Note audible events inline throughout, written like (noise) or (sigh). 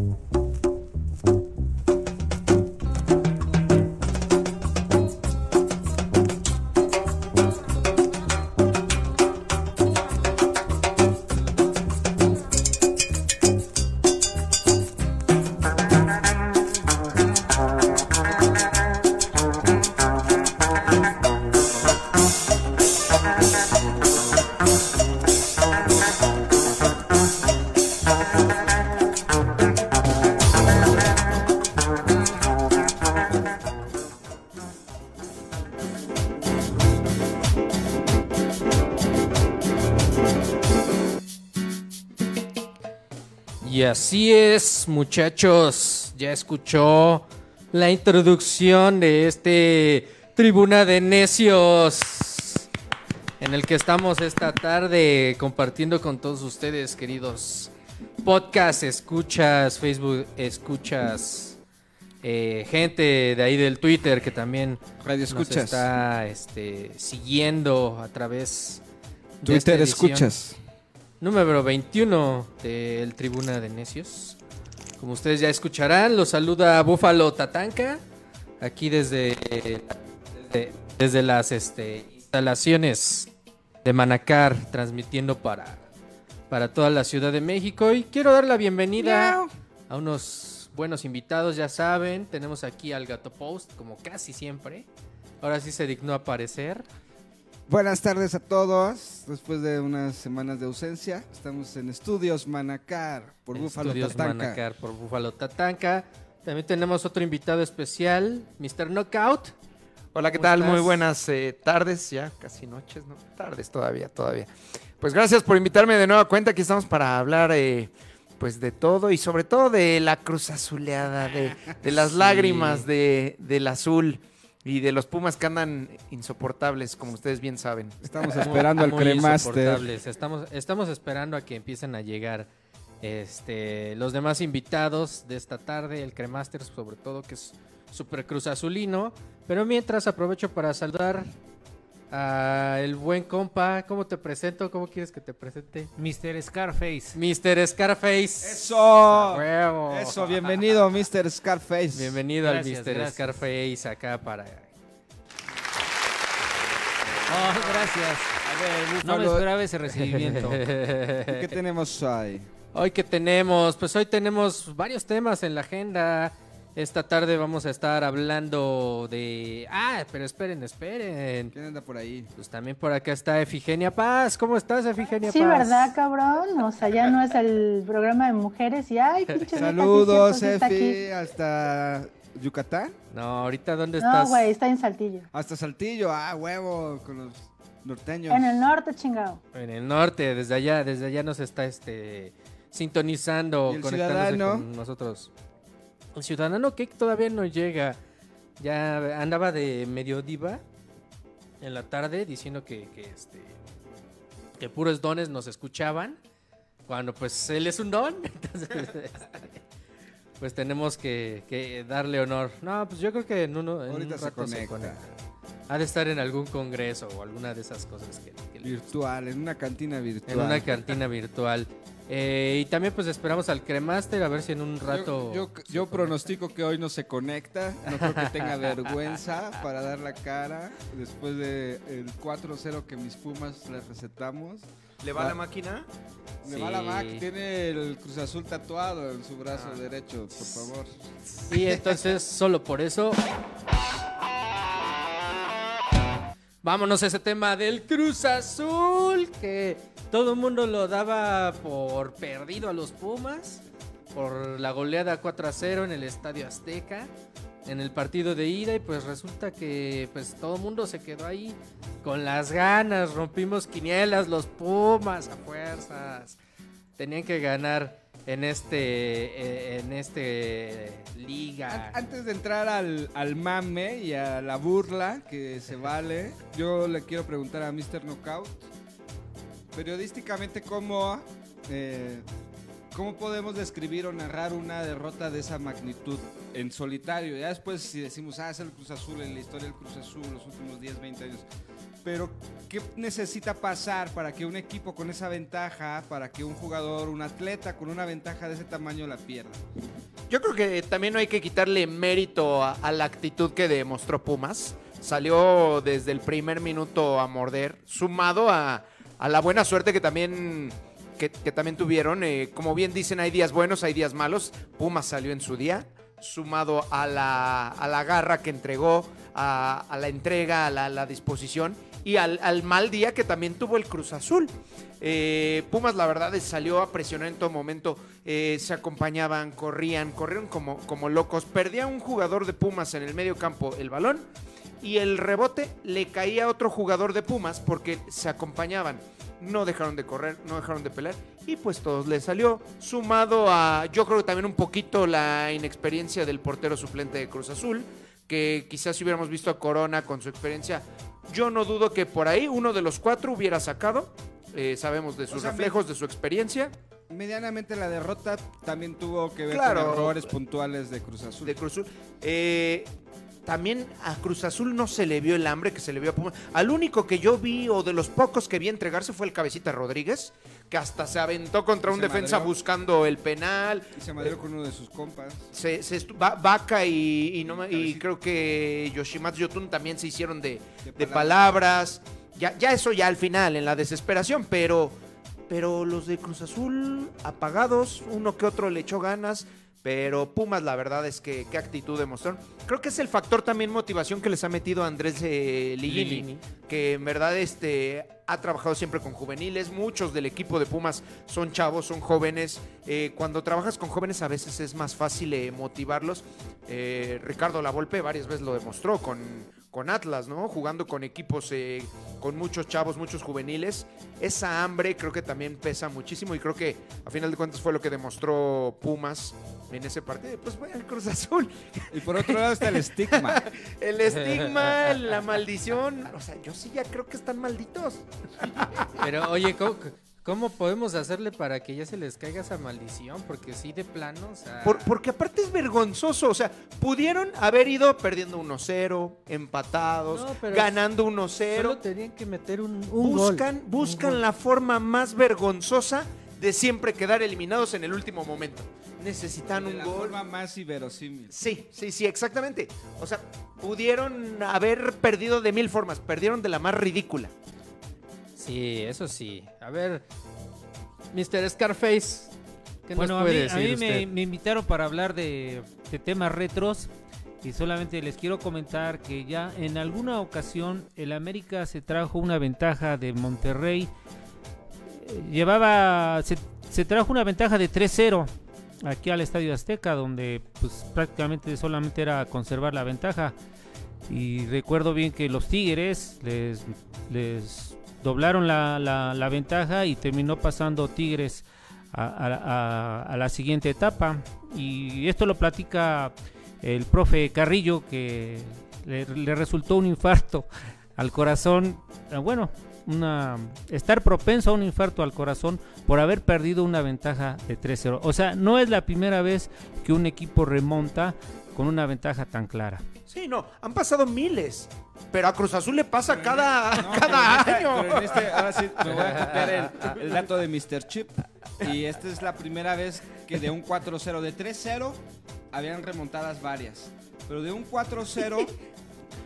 Y así es, muchachos. Ya escuchó la introducción de este Tribuna de Necios. En el que estamos esta tarde compartiendo con todos ustedes, queridos podcast, escuchas, Facebook, escuchas, eh, gente de ahí del Twitter que también Radio nos escuchas. está este, siguiendo a través de Twitter esta escuchas. Número 21 del Tribuna de Necios. Como ustedes ya escucharán, los saluda Búfalo Tatanka, aquí desde, desde, desde las este, instalaciones de Manacar, transmitiendo para, para toda la Ciudad de México. Y quiero dar la bienvenida a unos buenos invitados, ya saben, tenemos aquí al Gato Post, como casi siempre. Ahora sí se dignó a aparecer. Buenas tardes a todos. Después de unas semanas de ausencia, estamos en Estudios Manacar por Búfalo Estudios Tatanka. Manacar por Búfalo Tatanka. También tenemos otro invitado especial, Mr. Knockout. Hola, ¿qué ¿Cómo tal? estás? Muy buenas eh, tardes, ya casi noches, ¿no? Tardes todavía, todavía. Pues gracias por invitarme de nueva cuenta. Aquí estamos para hablar, eh, pues, de todo y sobre todo de la cruz azuleada, de, de las (laughs) Sí. lágrimas de, del azul y de los pumas que andan insoportables, como ustedes bien saben. Estamos esperando al cremaster. insoportables. Estamos, estamos esperando a que empiecen a llegar este, los demás invitados de esta tarde, el cremaster sobre todo, que es super cruz azulino. Pero mientras aprovecho para saludar a el buen compa. ¿Cómo te presento? ¿Cómo quieres que te presente? Mr. Scarface. Mr. Scarface. Eso. Huevo. Eso, bienvenido, Mr. Scarface. Bienvenido Gracias, al Mr. gracias. Scarface acá para... Oh, gracias. A ver, No me esperaba ese (laughs) recibimiento. ¿qué tenemos ahí? Hoy que tenemos, pues hoy tenemos varios temas en la agenda. Esta tarde vamos a estar hablando de... Ah, pero esperen, esperen. ¿Quién anda por ahí? Pues también por acá está Efigenia Paz. ¿Cómo estás, Efigenia Sí, Paz? ¿verdad, cabrón? O sea, ya no es el programa de mujeres y ay, (laughs) pinche sí, Saludos, sí. Efi, hasta Yucatán, No, ahorita ¿dónde No, estás? güey, está en Saltillo. hasta Saltillo. Ah, huevo, con los norteños. En el norte, chingado. En el norte, desde allá, desde allá nos está este sintonizando, ¿Y el conectándose ciudadano? con nosotros. El ciudadano que todavía no llega. Ya andaba de medio diva en la tarde diciendo que, que, este que puros dones nos escuchaban. Cuando pues él es un don. (laughs) Entonces, este, pues tenemos que, que darle honor. No, pues yo creo que en uno en Ahorita un se rato se conecta. conecta. Ha de estar en algún congreso o alguna de esas cosas que, que Virtual, en una cantina virtual. en una cantina virtual. Eh, y también pues esperamos al Cremaster a ver si en un rato... Yo, yo, yo pronostico que hoy no se conecta. No creo que tenga (laughs) vergüenza para dar la cara. Después del el 4-0 que mis Pumas le recetamos. ¿Le va la máquina? Me Sí. va la Mac, tiene el Cruz Azul tatuado en su brazo Ah. derecho, por favor. Y entonces solo por eso... Vámonos a ese tema del Cruz Azul, que todo el mundo lo daba por perdido a los Pumas, por la goleada 4 a 0 en el Estadio Azteca, en el partido de ida, y pues resulta que pues todo el mundo se quedó ahí con las ganas, rompimos quinielas, los Pumas a fuerzas, tenían que ganar en este, eh, en este liga. An- Antes de entrar al, al mame y a la burla que se (laughs) vale, yo le quiero preguntar a Mr. Knockout, periodísticamente, ¿cómo, eh, ¿cómo podemos describir o narrar una derrota de esa magnitud en solitario? Ya después si decimos, ah, es el Cruz Azul, en la historia del Cruz Azul, los últimos 10, 20 años. Pero, ¿qué necesita pasar para que un equipo con esa ventaja, para que un jugador, un atleta con una ventaja de ese tamaño la pierda? Yo creo que también no hay que quitarle mérito a, la actitud que demostró Pumas. Salió desde el primer minuto a morder, sumado a, la buena suerte que también, que, también tuvieron. Eh, como bien dicen, hay días buenos, hay días malos. Pumas salió en su día, sumado a la, a la garra que entregó, a, la entrega, a la disposición y al, al mal día que también tuvo el Cruz Azul. Eh, Pumas, la verdad, salió a presionar en todo momento. eh, se acompañaban, corrían, corrieron como, como locos. Perdía un jugador de Pumas en el medio campo el balón y el rebote le caía a otro jugador de Pumas porque se acompañaban. No dejaron de correr, no dejaron de pelear y pues todos les salió. Sumado a, yo creo que también un poquito la inexperiencia del portero suplente de Cruz Azul, que quizás si hubiéramos visto a Corona con su experiencia, yo no dudo que por ahí uno de los cuatro hubiera sacado. Eh, sabemos de sus sea, reflejos, de su experiencia. Medianamente la derrota también tuvo que ver Claro. con errores puntuales de Cruz Azul. de Cruz Azul. Eh, también a Cruz Azul no se le vio el hambre que se le vio a Pumas. Al único que yo vi, o de los pocos que vi entregarse, fue el Cabecita Rodríguez, que hasta se aventó contra un defensa madreó. buscando el penal. Y se madrió con uno de sus compas. Se, se Va- Vaca y, y no y creo que Yoshimatsu Yotun también se hicieron de, De de palabras. Ya, ya eso ya al final, en la desesperación, pero, pero los de Cruz Azul apagados, uno que otro le echó ganas, pero Pumas la verdad es que qué actitud demostraron. Creo que es el factor también motivación que les ha metido Andrés eh, Ligini, Ligini. que en verdad este, ha trabajado siempre con juveniles, muchos del equipo de Pumas son chavos, son jóvenes. Eh, cuando trabajas con jóvenes a veces es más fácil eh, motivarlos. Eh, Ricardo Lavolpe varias veces lo demostró con, con Atlas, ¿no? Jugando con equipos eh, con muchos chavos, muchos juveniles. Esa hambre creo que también pesa muchísimo y creo que a final de cuentas fue lo que demostró Pumas en ese partido. Pues bueno, el Cruz Azul. Y por otro lado está el estigma. (laughs) El estigma, la maldición. O sea, yo sí ya creo que están malditos. Pero oye, ¿cómo, cómo podemos hacerle para que ya se les caiga esa maldición? Porque sí, de plano, o sea... Por- porque aparte es vergonzoso. O sea, pudieron haber ido perdiendo 1-0, empatados, No, pero ganando Solo 1-0. tenían que meter un, un gol. Buscan, buscan Un gol. la forma más vergonzosa de siempre quedar eliminados en el último momento. Necesitan de un la gol. forma más inverosímil. Sí, sí, sí, exactamente. O sea, pudieron haber perdido de mil formas. Perdieron de la más ridícula. Sí, eso sí. A ver, Mr. Scarface, ¿qué Bueno, nos a mí, a mí me, me invitaron para hablar de, de temas retros y solamente les quiero comentar que ya en alguna ocasión el América se trajo una ventaja de Monterrey. Eh, Llevaba, se, se trajo una ventaja de 3-0 aquí al Estadio Azteca, donde pues prácticamente solamente era conservar la ventaja. Y recuerdo bien que los Tigres les, les doblaron la, la- ventaja y terminó pasando Tigres a, la siguiente etapa. Y esto lo platica el profe Carrillo, que le, le resultó un infarto al corazón. Bueno, una, estar propenso a un infarto al corazón por haber perdido una ventaja de 3-0. O sea, no es la primera vez que un equipo remonta con una ventaja tan clara. Sí, no, han pasado miles. Pero a Cruz Azul le pasa Pero cada, no, cada pero en año. pero en este- ahora sí, me voy a copiar el, (laughs) el dato de Mr. Chip. Y esta es la primera vez que de un 4-0, de 3-0, habían remontadas varias. Pero de un 4-0,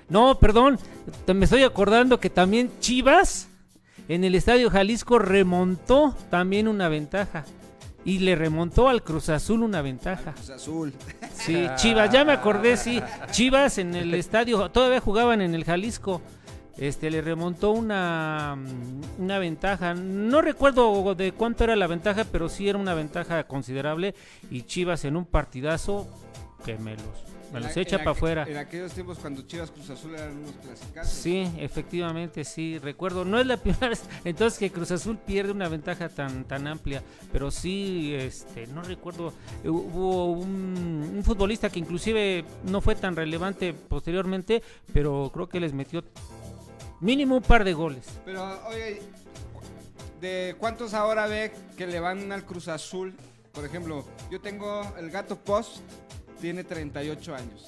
No, perdón, me estoy acordando que también Chivas en el Estadio Jalisco remontó también una ventaja. Y le remontó al Cruz Azul una ventaja. Cruz Azul. Sí, Chivas, ya me acordé, sí. Chivas en el estadio, todavía jugaban en el Jalisco. Este, le remontó una, mm, una ventaja. No recuerdo de cuánto era la ventaja, pero sí era una ventaja considerable. Y Chivas en un partidazo que me los, me los echa para afuera. En aquellos tiempos cuando Chivas Cruz Azul eran unos clasicazos. Sí, efectivamente, sí, recuerdo. No es la (laughs) primera vez entonces que Cruz Azul pierde una ventaja tan tan amplia, pero sí, este, no recuerdo. eh, Hubo un, un futbolista que inclusive no fue tan relevante posteriormente, pero creo que les metió mínimo un par de goles. Pero, oye, ¿de cuántos ahora ve que le van al Cruz Azul? Por ejemplo, yo tengo el gato Post, tiene 38 años.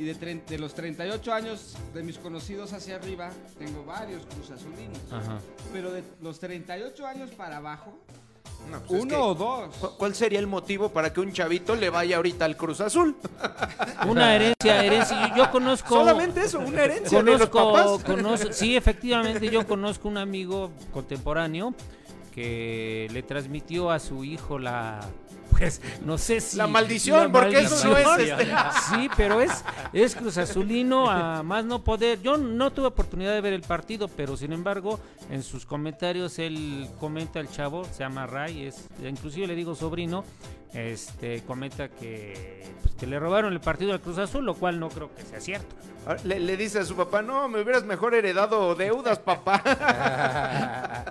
Y de, los 38 años de mis conocidos hacia arriba, tengo varios Cruz Azulinos. Ajá. Pero de los 38 años para abajo, No, pues es uno que, o dos. ¿cu- ¿Cuál sería el motivo para que un chavito le vaya ahorita al Cruz Azul? (laughs) Una herencia, herencia. Yo, yo conozco. Solamente eso, una herencia de los Conozco, papás. conozco- sí, efectivamente, yo conozco un amigo contemporáneo que le transmitió a su hijo la, pues, no sé si... La maldición, porque eso no es, este- Sí, (laughs) pero es, es Cruz Azulino a más no poder. Yo no tuve oportunidad de ver el partido, pero sin embargo, en sus comentarios él comenta el chavo, se llama Ray, es, inclusive le digo sobrino, este comenta que, pues, que le robaron el partido al Cruz Azul, lo cual no creo que sea cierto. Le, le dice a su papá, no, me hubieras mejor heredado deudas, papá.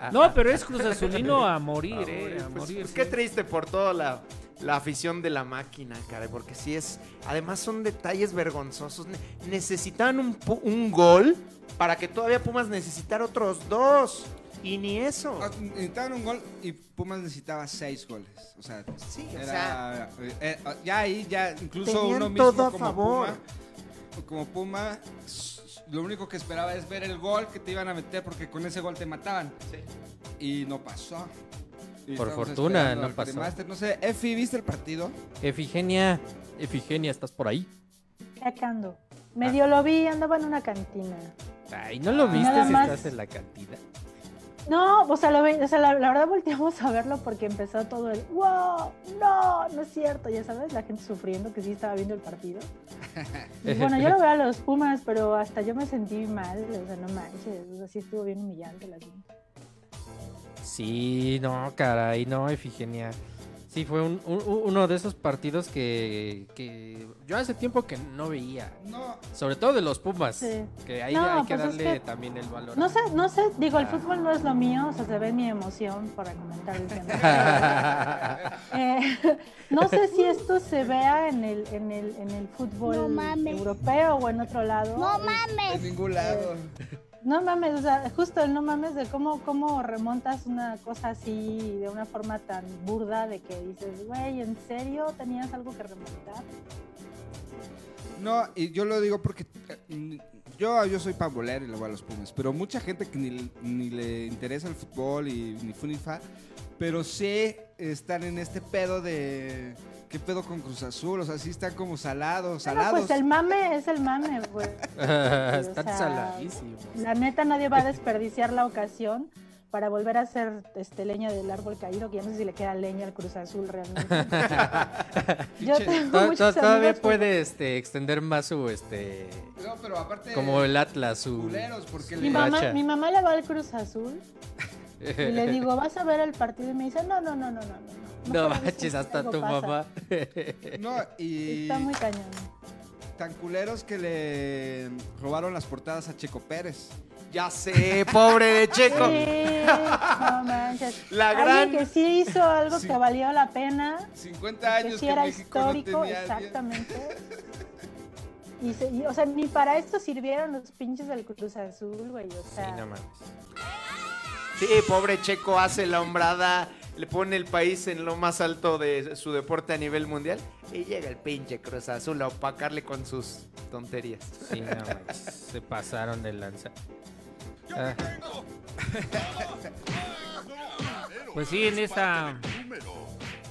(laughs) No, pero es Cruz Azulino a morir, eh, a pues, morir. pues, sí. qué triste por toda la, la afición de la máquina, caray, porque sí es. Además, son detalles vergonzosos. Ne- necesitaban un, un gol para que todavía Pumas necesitara otros dos. Y ni eso. Ah, Necesitaban un gol y Pumas necesitaba seis goles. O sea, Sí, o era, sea, eh, eh, ya ahí, ya incluso Tenían uno mismo todo a como favor. Puma, como Puma, lo único que esperaba es ver el gol que te iban a meter porque con ese gol te mataban. Y no pasó. Y Por fortuna, no pasó. No sé, Efi, ¿viste el partido? Efigenia, Efigenia, ¿estás por ahí? Acá ando. Medio lo vi, andaba en una cantina. Ay, ¿no lo viste Nada si más. estás en la cantina? No, o sea, lo o sea la, la verdad volteamos a verlo porque empezó todo el wow, no, no es cierto, ya sabes, la gente sufriendo que sí estaba viendo el partido. Y bueno, yo lo veo a los Pumas, pero hasta yo me sentí mal, o sea, no manches, o sea, sí estuvo bien humillante la gente. Sí, no, caray, no, Efigenia. Sí, fue un- un- uno de esos partidos que, que yo hace tiempo que no veía. No, Sobre todo de los Pumas. Sí. Que ahí No, hay que pues es darle que- también el valor. No sé, no sé, digo, el Ah. fútbol no es lo mío, o sea, se ve mi emoción para comentar el tema. (laughs) Eh, no sé si esto se vea en el, en el, en el fútbol No europeo o en otro lado. No en mames. ningún lado. No mames, o sea, justo el no mames de cómo, cómo remontas una cosa así de una forma tan burda de que dices, güey, ¿en serio tenías algo que remontar? No, y yo lo digo porque eh, yo, yo soy pambolero y le voy a los Pumas, pero mucha gente que ni, ni le interesa el fútbol y ni fu ni fa, pero sí están en este pedo de qué pedo con Cruz Azul, o sea, sí están como salados, Bueno, salados. pues el mame es el mame, güey. (laughs) Están sea, saladísimos. La neta nadie va a desperdiciar la ocasión para volver a ser este, leña del árbol caído, que ya no sé si le queda leña al Cruz Azul realmente. (laughs) Yo tengo Todavía amigos, puede este, extender más su, este, No, pero aparte como el Atlas, su... culeros porque Mi mamá, mi mamá le va al Cruz Azul y le (laughs) digo, ¿vas a ver el partido? Y me dice, no, no, no, no, no. No, No manches, hasta tu pasa". mamá. No, y Está muy cañón. tan culeros que le robaron las portadas a Checo Pérez. Ya sé, (laughs) pobre de Checo. Sí, no manches. La Alguien gran- que sí hizo algo Sí. que valió la pena, 50 que años sí que, era México histórico, no tenía exactamente. (laughs) Y, se- y, o sea, ni para esto sirvieron los pinches del Cruz Azul, güey. O Sí, sea, no mames. Sí, pobre Checo hace la hombrada, le pone el país en lo más alto de su deporte a nivel mundial y llega el pinche Cruz Azul a opacarle con sus tonterías. Sí, no. Se pasaron de lanza. Ah, (laughs) Pues sí, en esta.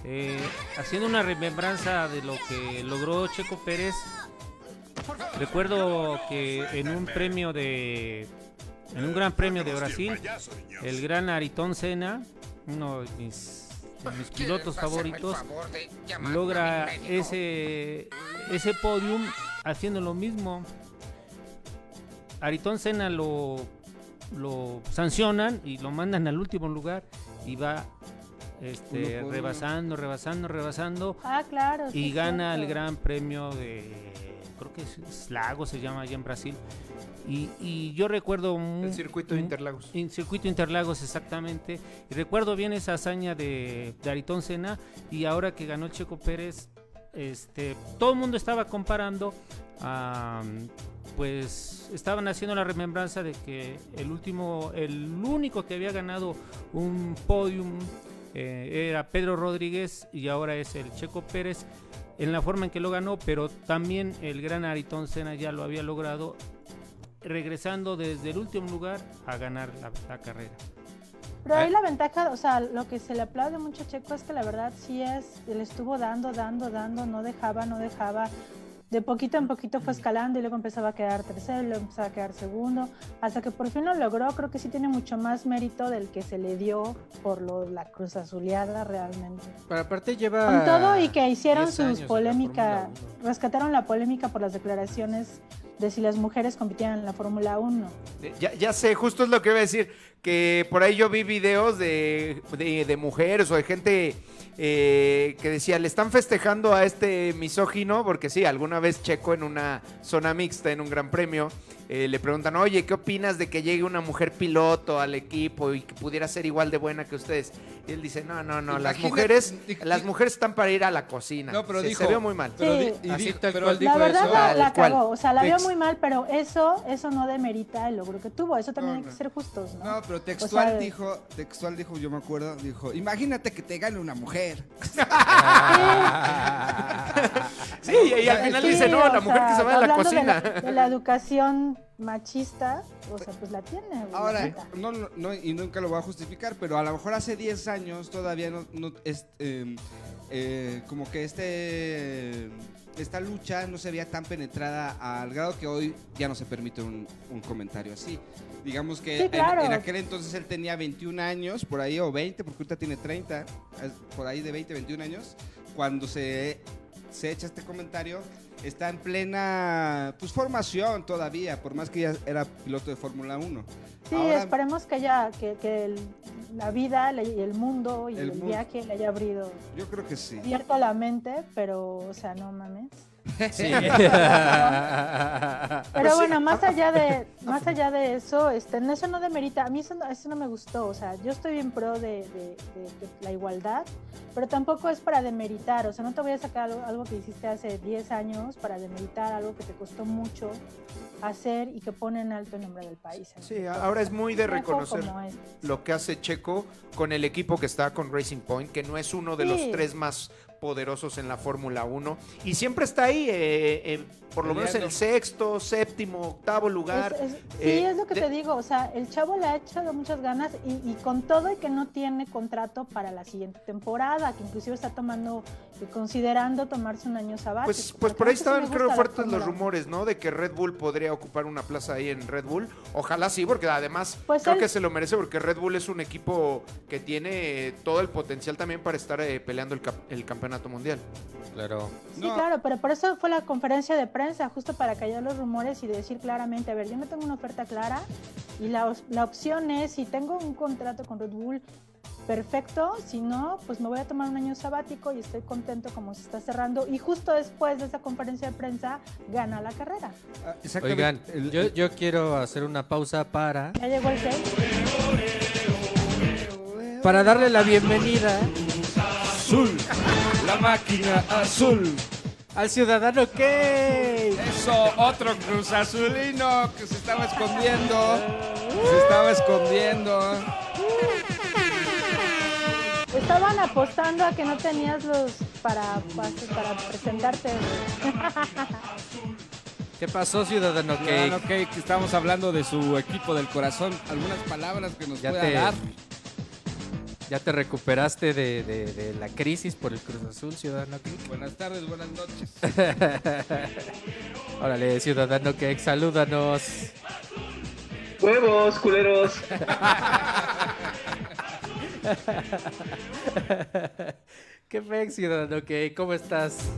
eh, haciendo una remembranza de lo que logró Checo Pérez. Recuerdo que en un premio de. En un gran premio de Brasil, el gran Aritón Senna, uno de mis, de mis pilotos favoritos, logra ese, ese podium haciendo lo mismo. Aritón Senna lo, lo sancionan y lo mandan al último lugar y va este, rebasando, rebasando, rebasando ah, claro. y gana el gran premio de creo que es Lago se llama allá en Brasil. Y, y yo recuerdo un, El circuito de Interlagos. en circuito Interlagos exactamente. Y recuerdo bien esa hazaña de, de Ayrton Senna y ahora que ganó el Checo Pérez este todo el mundo estaba comparando a, pues estaban haciendo la remembranza de que el último el único que había ganado un podium eh, era Pedro Rodríguez y ahora es el Checo Pérez en la forma en que lo ganó, pero también el gran Ayrton Senna ya lo había logrado regresando desde el último lugar a ganar la, la carrera. Pero ahí la ventaja, o sea, lo que se le aplaude mucho a Checo es que la verdad sí es, le estuvo dando, dando, dando, no dejaba, no dejaba. De poquito en poquito fue escalando y luego empezaba a quedar tercero, luego empezaba a quedar segundo, hasta que por fin lo logró. Creo que sí tiene mucho más mérito del que se le dio por lo, la cruz azuleada realmente. Pero aparte lleva. Con todo y que hicieron 10 años sus la polémica, rescataron la polémica por las declaraciones de si las mujeres compitían en la Fórmula 1. Ya, ya sé, justo es lo que iba a decir, que por ahí yo vi videos de, de- de mujeres o de gente eh, que decía, le están festejando a este misógino, porque sí, alguna vez Checo en una zona mixta, en un gran premio, eh, le preguntan, oye, ¿qué opinas de que llegue una mujer piloto al equipo y que pudiera ser igual de buena que ustedes? Y él dice, no, no, no, las mujeres, las mujeres están para ir a la cocina. No, pero se, dijo- se vio muy mal. Pero Sí. y Así dijo- tal pero- cual dijo La verdad eso. la, la cagó, o sea, la vio muy mal, pero eso, eso no demerita el logro que tuvo. Eso también No, hay que ser justos, ¿no? No, pero textual O sea, dijo, textual dijo, yo me acuerdo, dijo, imagínate que te gane una mujer. (laughs) Sí, y, al final Sí, dice, no, la mujer que se va a la de cocina. De la, educación machista, o sea, pues la tiene. la Ahora, no, no, no, y nunca lo voy a justificar, pero a lo mejor hace 10 años todavía no, no es, eh, eh, como que este esta lucha no se veía tan penetrada al grado que hoy ya no se permite un, un comentario así. Digamos que Sí, en- claro. en, aquel entonces él tenía 21 años, por ahí, o 20, porque ahorita tiene 30, es por ahí de 20, 21 años, cuando se, se echa este comentario, está en plena pues, formación todavía, por más que ya era piloto de Fórmula 1. Sí, Ahora- esperemos que ya, que, que el- la vida y el mundo y El el, mundo. viaje le haya abrido, Yo creo que sí. abierto la mente, pero, o sea, no mames. Sí. (laughs) Pero bueno, más allá de más allá de eso, este, en eso no demerita. A mí eso no, eso no me gustó. O sea, yo estoy bien pro de, de- de- de la igualdad, pero tampoco es para demeritar. O sea, no te voy a sacar algo, algo que hiciste hace 10 años para demeritar algo que te costó mucho hacer y que pone en alto el nombre del país. Sí, ahora es muy de reconocer lo que hace Checo con el equipo que está con Racing Point, que no es uno de los Sí. tres más poderosos en la Fórmula 1 y siempre está ahí, eh, eh, por lo menos en el sexto, séptimo, octavo lugar. Es- es- sí, eh, es lo que de- te digo, o sea, el chavo le ha echado muchas ganas y, y con todo y que no tiene contrato para la siguiente temporada, que inclusive está tomando, considerando tomarse un año sabático. Pues, pues por ahí sí estaban, creo, fuertes los rumores, ¿no? De que Red Bull podría ocupar una plaza ahí en Red Bull. Ojalá sí, porque además Pues creo él- que se lo merece, porque Red Bull es un equipo que tiene eh, todo el potencial también para estar eh, peleando el, cap- el campeonato mundial. Claro. Sí, No. claro, pero por eso fue la conferencia de prensa, justo para callar los rumores y decir claramente, a ver, yo no tengo una oferta clara y la, la opción es, si tengo un contrato con Red Bull, perfecto, si no, pues me voy a tomar un año sabático y estoy contento como se está cerrando. Y justo después de esa conferencia de prensa, gana la carrera. Ah. Oigan, El- yo, yo quiero hacer una pausa para, Ya llegó el 6. para darle la bienvenida azul, la máquina azul. al ciudadano Key. Eso, otro Cruz Azulino que se estaba escondiendo. Se estaba escondiendo. Estaban apostando a que no tenías los para, para, presentarte. (laughs) ¿Qué pasó, ciudadano Key? Ciudadano Cake, que estamos hablando de su equipo del corazón. Algunas palabras que nos Ya pueda te, dar. Ya te recuperaste de, de- de la crisis por el Cruz Azul, ciudadano Key. Buenas tardes, buenas noches. (laughs) Órale, ciudadano Key, salúdanos. Huevos, culeros. (laughs) ¿Qué fe, ciudadano Key? ¿Cómo estás?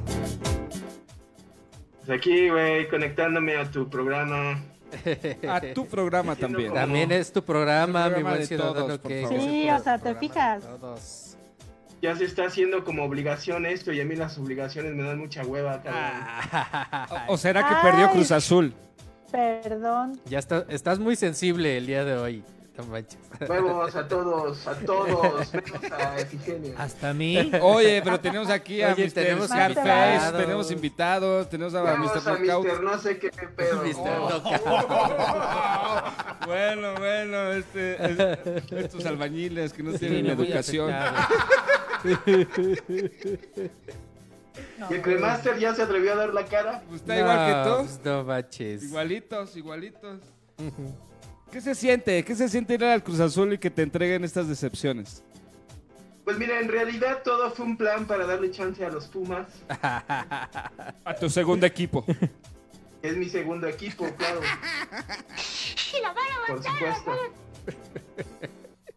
Pues aquí, güey, conectándome a tu programa. (laughs) A tu programa también. También es tu programa, mi buen ciudadano favor. Sí, o sea, te fijas. Todos. Ya se está haciendo como obligación esto y a mí las obligaciones me dan mucha hueva. Ah. ¿O será que Ay. perdió Cruz Azul? Perdón. Ya está, estás muy sensible el día de hoy. No manches. Huevos a todos, a todos, a Efigenia. Hasta a mí. Oye, pero tenemos aquí a Oye, Mr. tenemos Scarface, invitados. tenemos invitados, tenemos a Mr. a Knockout. Mister no sé qué pedo. Mr. Oh. (laughs) Bueno, bueno, este, es- estos albañiles que no tienen educación. No, Y el Cremaster ya se atrevió a dar la cara. Pues está igual que todos. pues no manches. Igualitos, igualitos. ¿Qué se siente? ¿Qué se siente ir al Cruz Azul y que te entreguen estas decepciones? Pues mira, en realidad todo fue un plan para darle chance a los Pumas. A tu segundo equipo. Es mi segundo equipo, claro. Por supuesto.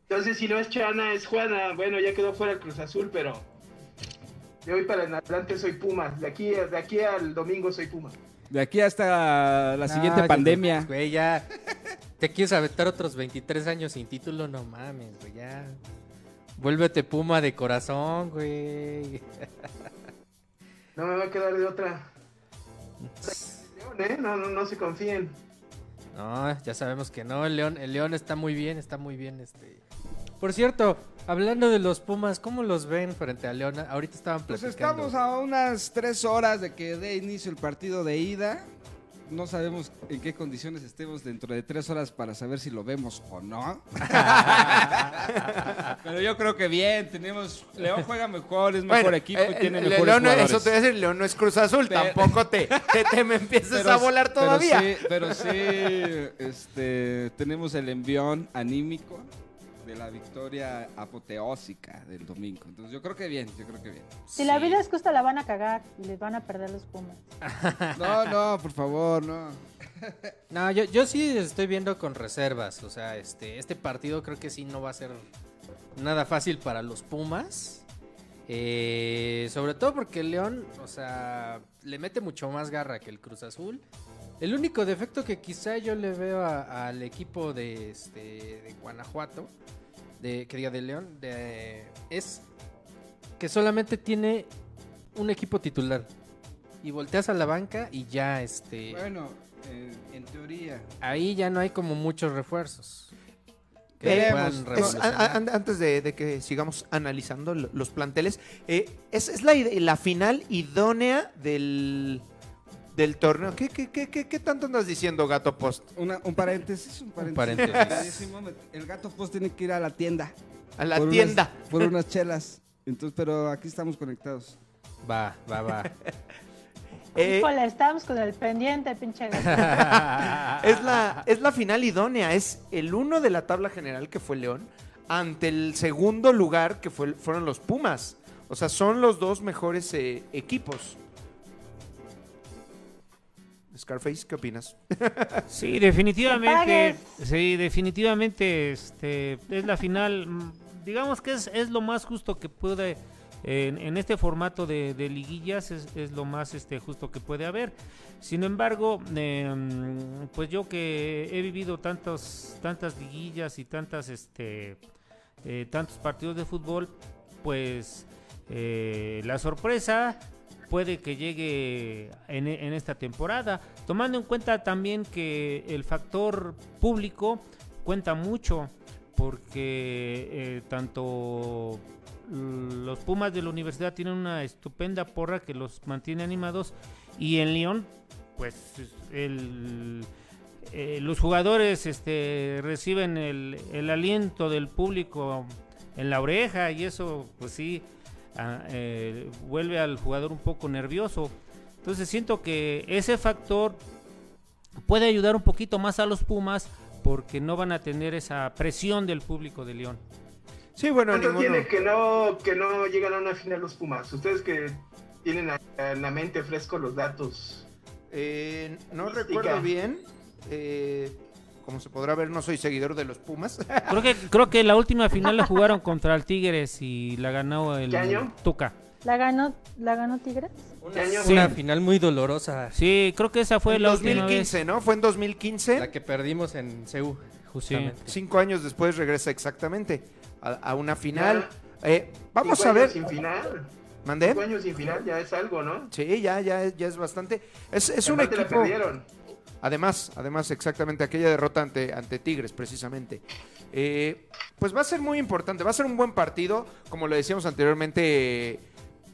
Entonces, si no es Chana, es Juana. Bueno, ya quedó fuera el Cruz Azul, pero de hoy para en adelante soy Puma. De aquí, de aquí al domingo soy Puma. De aquí hasta la No, siguiente ya, pandemia. pues, Güey, ya. ¿Te quieres aventar otros 23 años sin título? No mames, güey, ya. Vuélvete Puma de corazón, güey. (laughs) No me va a quedar de otra. León, ¿eh? No, no, no se confíen. No, ya sabemos que no. El León, el León está muy bien, está muy bien. Este. Por cierto, hablando de los Pumas, ¿cómo los ven frente a León? Ahorita estaban Pues platicando. estamos a unas tres horas de que dé inicio el partido de ida. No sabemos en qué condiciones estemos dentro de tres horas para saber si lo vemos o no. (laughs) Pero yo creo que bien, tenemos. León juega mejor, es mejor Bueno, equipo y eh, tiene el- mejores León, jugadores. Eso te voy a decir, León no es Cruz Azul, Pero- tampoco te, te, te me empieces Pero- a volar pero todavía. sí, Pero sí, este, tenemos el envión anímico de la victoria apoteósica del domingo. Entonces yo creo que bien, yo creo que bien. Si la vida es justa, la van a cagar y les van a perder los Pumas. (laughs) No, no, por favor, no. (laughs) No, yo, yo sí estoy viendo con reservas. O sea, este, este partido creo que sí no va a ser nada fácil para los Pumas. Eh, sobre todo porque el León, o sea, le mete mucho más garra que el Cruz Azul. El único defecto que quizá yo le veo a- al equipo de, este, de Guanajuato, de, que diga de León, de- es que solamente tiene un equipo titular. Y volteas a la banca y ya, este... Bueno, eh, en teoría. ahí ya no hay como muchos refuerzos. Que Veremos. puedan Es- a- antes de, de que sigamos analizando lo- los planteles, eh, es, es la, la final idónea del, del torneo. ¿Qué, qué, qué, qué, qué tanto andas diciendo, Gato Post? Una- un paréntesis, un paréntesis. paréntesis. Rapidísimo, El gato post tiene que ir a la tienda. A la por unas- tienda. por unas chelas. Entonces, pero aquí estamos conectados. Va, va, va. (laughs) Eh, Híjole, estamos con el pendiente, pinche. gato. (laughs) es, la, es la final idónea. Es el uno de la tabla general, que fue León, ante el segundo lugar, que fue, fueron los Pumas. O sea, son los dos mejores eh, equipos. Scarface, ¿qué opinas? Sí, definitivamente. Sí, definitivamente este, es la final. mm, Digamos que es, es lo más justo que puede. En, en este formato de, de liguillas es, es lo más este, justo que puede haber. Sin embargo, eh, mm, pues yo que he vivido tantos, tantas liguillas y tantas, este, eh, tantos partidos de fútbol, pues eh, la sorpresa puede que llegue en, esta temporada, tomando en cuenta también que el factor público cuenta mucho, porque eh, tanto los Pumas de la universidad tienen una estupenda porra que los mantiene animados y en León, pues el, eh, los jugadores este, reciben el aliento del público en la oreja y eso, pues sí, eh, vuelve al jugador un poco nervioso. Entonces siento que ese factor puede ayudar un poquito más a los Pumas porque no van a tener esa presión del público de León. Sí, bueno, ¿Cuánto ninguno. tiene que no, que no llegan a una final los Pumas? Ustedes que tienen en la mente fresco los datos. Eh, no Mística. recuerdo bien. eh, como se podrá ver, no soy seguidor de los Pumas. (laughs) Creo que creo que la última final la jugaron contra el Tigres y la ganó el ¿Qué año? Tuca. ¿La ganó, ¿La ganó Tigres? ¿Qué año Una final muy dolorosa. Sí, creo que esa fue en la última 2015, vez. ¿no? Fue en 2015. La que perdimos en CEU, justamente. Cinco años después regresa exactamente a, a una final. Eh, vamos Cinco a ver. años Sin final. ¿Mandé? Cinco años sin final ya es algo, ¿no? Sí, ya, ya, ya es bastante. Es, es un Aparte la equipo. perdieron. Además, además, exactamente, aquella derrota ante, Tigres, precisamente. Eh, pues va a ser muy importante, va a ser un buen partido. Como lo decíamos anteriormente,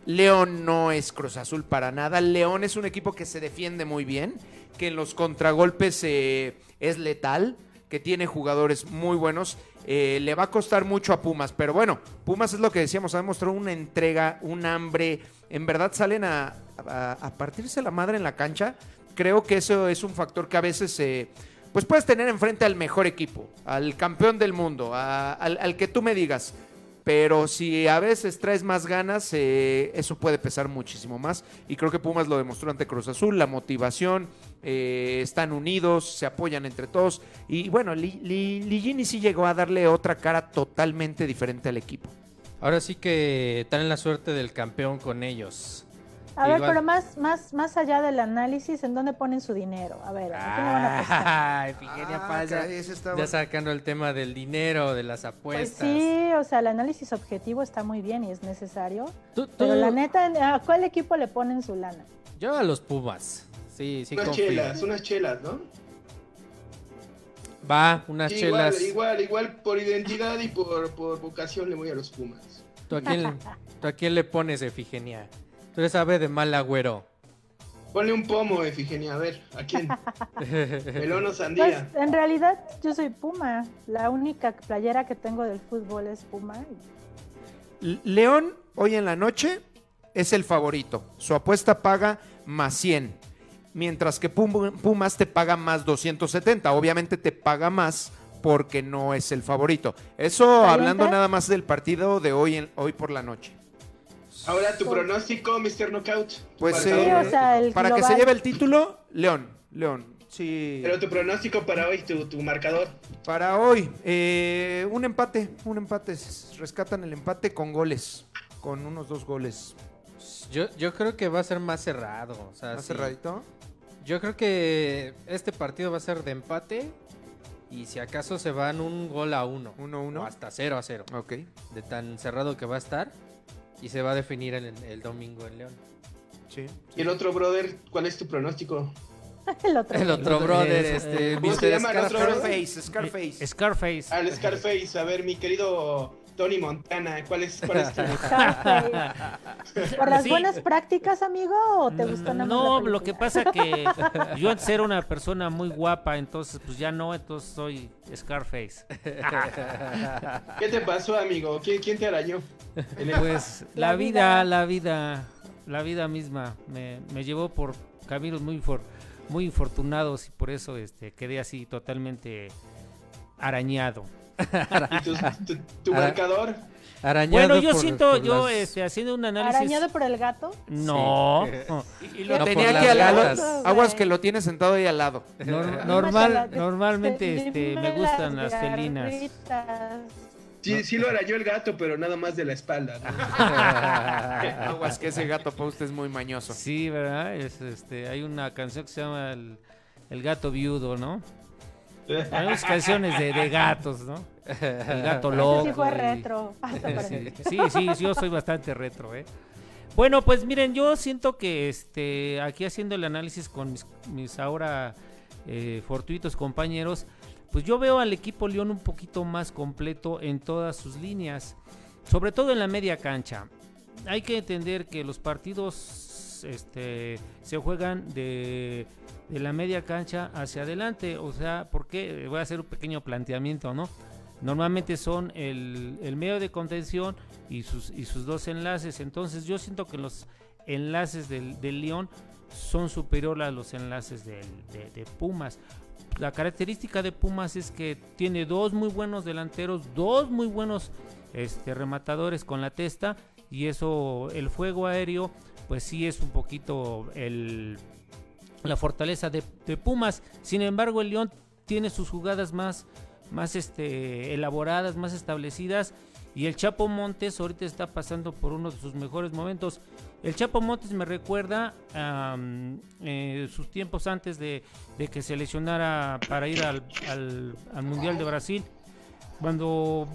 León no es Cruz Azul para nada. León es un equipo que se defiende muy bien, que en los contragolpes eh, es letal. que tiene jugadores muy buenos. Eh, le va a costar mucho a Pumas, pero bueno, Pumas es lo que decíamos, ha demostrado una entrega, un hambre. En verdad salen a, a- a partirse la madre en la cancha. Creo que eso es un factor que a veces eh, pues puedes tener enfrente al mejor equipo, al campeón del mundo, al, que tú me digas. Pero si a veces traes más ganas, eh, eso puede pesar muchísimo más. Y creo que Pumas lo demostró ante Cruz Azul, la motivación, eh, están unidos, se apoyan entre todos. Y bueno, Li- Li- Ligini sí llegó a darle otra cara totalmente diferente al equipo. Ahora sí que están la suerte del campeón con ellos. A ver, Igual. pero más, más, más allá del análisis, ¿en dónde ponen su dinero? A ver, ¿a quién le van a apostar? Ah, Efigenia Ah, Paz, ya- caray, ese estaba- ya sacando el tema del dinero, de las Pues apuestas. sí, o sea, el análisis objetivo está muy bien y es necesario. Tú- Pero la neta, ¿a cuál equipo le ponen su lana? Yo a los Pumas. Sí, sí, unas confío. chelas, unas chelas, ¿no? Va, unas Sí, chelas. igual, igual, igual por identidad y por, por vocación le voy a los Pumas. ¿Tú a, quién, tú a quién le pones, Efigenia? Tú eres ave de mal agüero. Ponle un pomo, Efigenia, a ver, ¿a quién? (laughs) Melón o sandía. Pues en realidad yo soy Puma. La única playera que tengo del fútbol es Puma. León, hoy en la noche, es el favorito. Su apuesta paga más 100. Mientras que Pum- Pumas te paga más 270. Obviamente te paga más porque no es el favorito. Eso hablando nada más del partido de hoy, en- hoy por la noche. Ahora tu pronóstico, Mr. Knockout. Pues Sí, marcador. eh, o sea, el para que se lleve el título, León. León. Sí. Pero tu pronóstico para hoy, tu, tu marcador. Para hoy, eh, un empate. Un empate. Rescatan el empate con goles. Con unos dos goles. Yo, yo creo que va a ser más cerrado. O sea, ¿Más sí. cerradito? Yo creo que este partido va a ser de empate. Y si acaso se van un gol a uno. 1-1. O hasta 0 a 0. Ok. De tan cerrado que va a estar. Y se va a definir el, el domingo en León. Sí. Y el otro brother, ¿cuál es tu pronóstico? (laughs) El otro. El otro brother, es, este, eh, ¿cómo se Mr. llama el otro Scarface. Scarface, Scarface. Scarface. Al Scarface, a ver, mi querido Tony Montana, ¿cuál es, cuál es tu (laughs) Scarface. ¿Por las Sí. buenas prácticas, amigo? ¿O te gustó nada más No, la lo que pasa que (laughs) yo antes era una persona muy guapa, entonces pues ya no, entonces soy Scarface. (laughs) ¿Qué te pasó, amigo? ¿Quién, quién te arañó? El- Pues La la vida, vida. la vida, la vida misma me, me llevó por caminos muy for- muy infortunados y por eso este quedé así totalmente arañado. (laughs) ¿Y tu, tu- tu Ara- marcador? Arañado Bueno, yo por- siento, por yo las- este, haciendo un análisis. ¿Arañado por el gato? No. (laughs) Y lo No, tenía aquí al lado. Aguas que lo tiene sentado ahí al lado. Nor- normal, normalmente este, me gustan las felinas. Sí, sí lo arañó el gato, pero nada más de la espalda. ¿no? (laughs) Aguas que ese gato para usted es muy mañoso. Sí, ¿verdad? Es, este, hay una canción que se llama El, El gato viudo, ¿no? Unas canciones de, de gatos, ¿no? El gato loco. Sí fue retro. (laughs) Para mí. Sí, sí, yo soy bastante retro, ¿eh? Bueno, pues miren, yo siento que este, aquí haciendo el análisis con mis, mis ahora eh, fortuitos compañeros, pues yo veo al equipo León un poquito más completo en todas sus líneas, sobre todo en la media cancha. Hay que entender que los partidos este, se juegan de, la media cancha hacia adelante, o sea, porque voy a hacer un pequeño planteamiento, ¿no? Normalmente son el, medio de contención y sus, dos enlaces. Entonces yo siento que los enlaces del, del León son superiores a los enlaces del- de, de Pumas. La característica de Pumas es que tiene dos muy buenos delanteros, dos muy buenos este, rematadores con la testa y eso, el fuego aéreo, pues sí es un poquito el, la fortaleza de, Pumas. Sin embargo, el León tiene sus jugadas más, más este, elaboradas, más establecidas. Y el Chapo Montes ahorita está pasando por uno de sus mejores momentos. El Chapo Montes me recuerda a sus tiempos antes de, de que se lesionara para ir al, al- al Mundial de Brasil. Cuando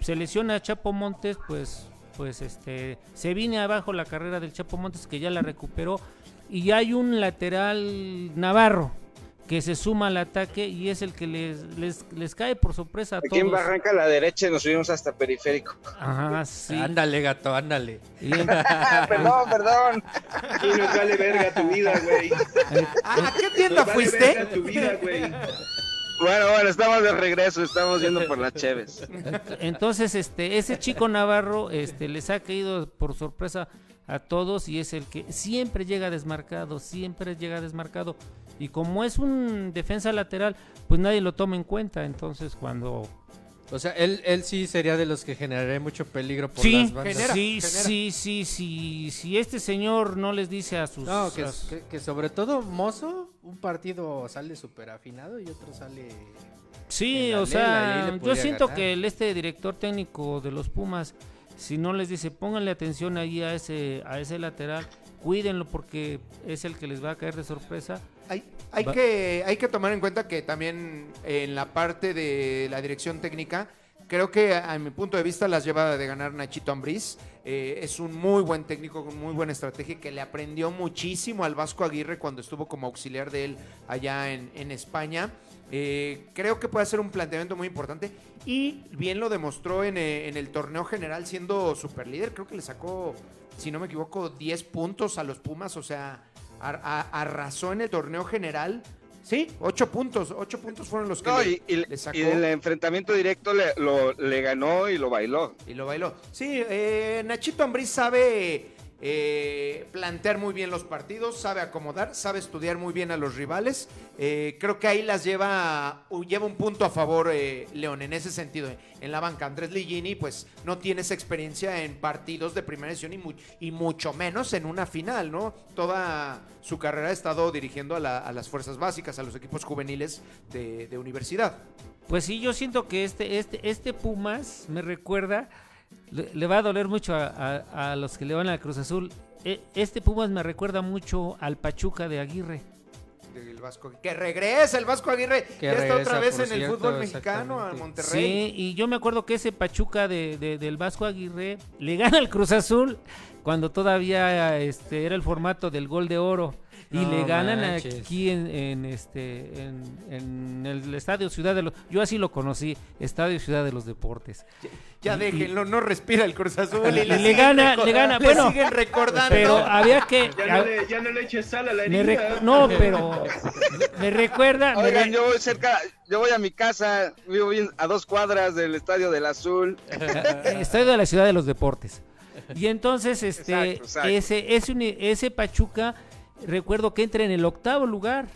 se lesiona a Chapo Montes, pues, pues este, se viene abajo la carrera del Chapo Montes que ya la recuperó. Y hay un lateral Navarro que se suma al ataque y es el que les, les, les cae por sorpresa a Aquí en todos. Barranca a la derecha nos subimos hasta periférico. Ajá, sí. Ándale, gato, ándale. Y en- Ah, (laughs) perdón, perdón. Y nos vale verga tu vida, güey. (laughs) ¿A qué Nos tienda vale fuiste? verga tu vida, güey. Bueno, bueno, estamos de regreso, estamos yendo por las cheves. Entonces, este, ese chico Navarro, este, les ha caído por sorpresa a todos y es el que siempre llega desmarcado, siempre llega desmarcado. Y como es un defensa lateral, pues nadie lo toma en cuenta. Entonces, cuando O sea, él, él sí sería de los que generaría mucho peligro por sí, las bandas. genera, sí, genera. sí, sí, sí, si este señor no les dice a sus, No, que, a su- que- que sobre todo Mozo, un partido sale súper afinado y otro sale... Sí, o lela, sea, yo siento ganar. que el este director técnico de los Pumas, si no les dice, pónganle atención ahí a ese, a ese lateral, cuídenlo porque es el que les va a caer de sorpresa. Hay, que, hay que tomar en cuenta que también en la parte de la dirección técnica, creo que a, mi punto de vista las lleva de ganar Nachito Ambriz. Eh, es un muy buen técnico con muy buena estrategia que le aprendió muchísimo al Vasco Aguirre cuando estuvo como auxiliar de él allá en, en España. Eh, creo que puede ser un planteamiento muy importante y bien lo demostró en, eh, en el torneo general siendo superlíder. Creo que le sacó, si no me equivoco, 10 puntos a los Pumas, o sea, arrasó en el torneo general. Sí, 8 puntos, 8 puntos fueron los que No, le, y, y- le sacó y en el enfrentamiento directo le, lo, le ganó y lo bailó. y lo bailó. Sí, eh, Nachito Ambriz sabe eh, plantear muy bien los partidos, sabe acomodar, sabe estudiar muy bien a los rivales. Eh, creo que ahí las lleva, lleva un punto a favor eh, León en ese sentido. En la banca, Andrés Ligini, pues no tiene esa experiencia en partidos de primera edición y, mu- y mucho menos en una final, ¿no? Toda su carrera ha estado dirigiendo a las fuerzas básicas, a los equipos juveniles de, de universidad. Pues sí, yo siento que este, este, este Pumas me recuerda, le, le va a doler mucho a, a- a los que le van al Cruz Azul. E- Este Pumas me recuerda mucho al Pachuca de Aguirre. del Vasco. Que regresa el Vasco Aguirre. Que ya está regresa, otra vez en el fútbol mexicano, exactamente. Monterrey. Sí, y yo me acuerdo que ese Pachuca de, de- del Vasco Aguirre le gana al Cruz Azul cuando todavía este era el formato del gol de oro. Y No le ganan manches. aquí en, en este en, en el Estadio Ciudad de los yo así lo conocí, Estadio Ciudad de los Deportes. Ya Y- déjenlo, no respira el Cruz Azul. Y, Y le siguen gana, le gana, le bueno, siguen recordando. pero había que Ya no, le, ya no le eches sal a la herida. no, pero me recuerda, me Oigan, re- yo voy cerca, yo voy a mi casa, vivo bien a dos cuadras del Estadio del Azul. (laughs) Estadio de la Ciudad de los Deportes. Y entonces, este, Exacto, exacto. ese, ese Pachuca, recuerdo que entra en el octavo lugar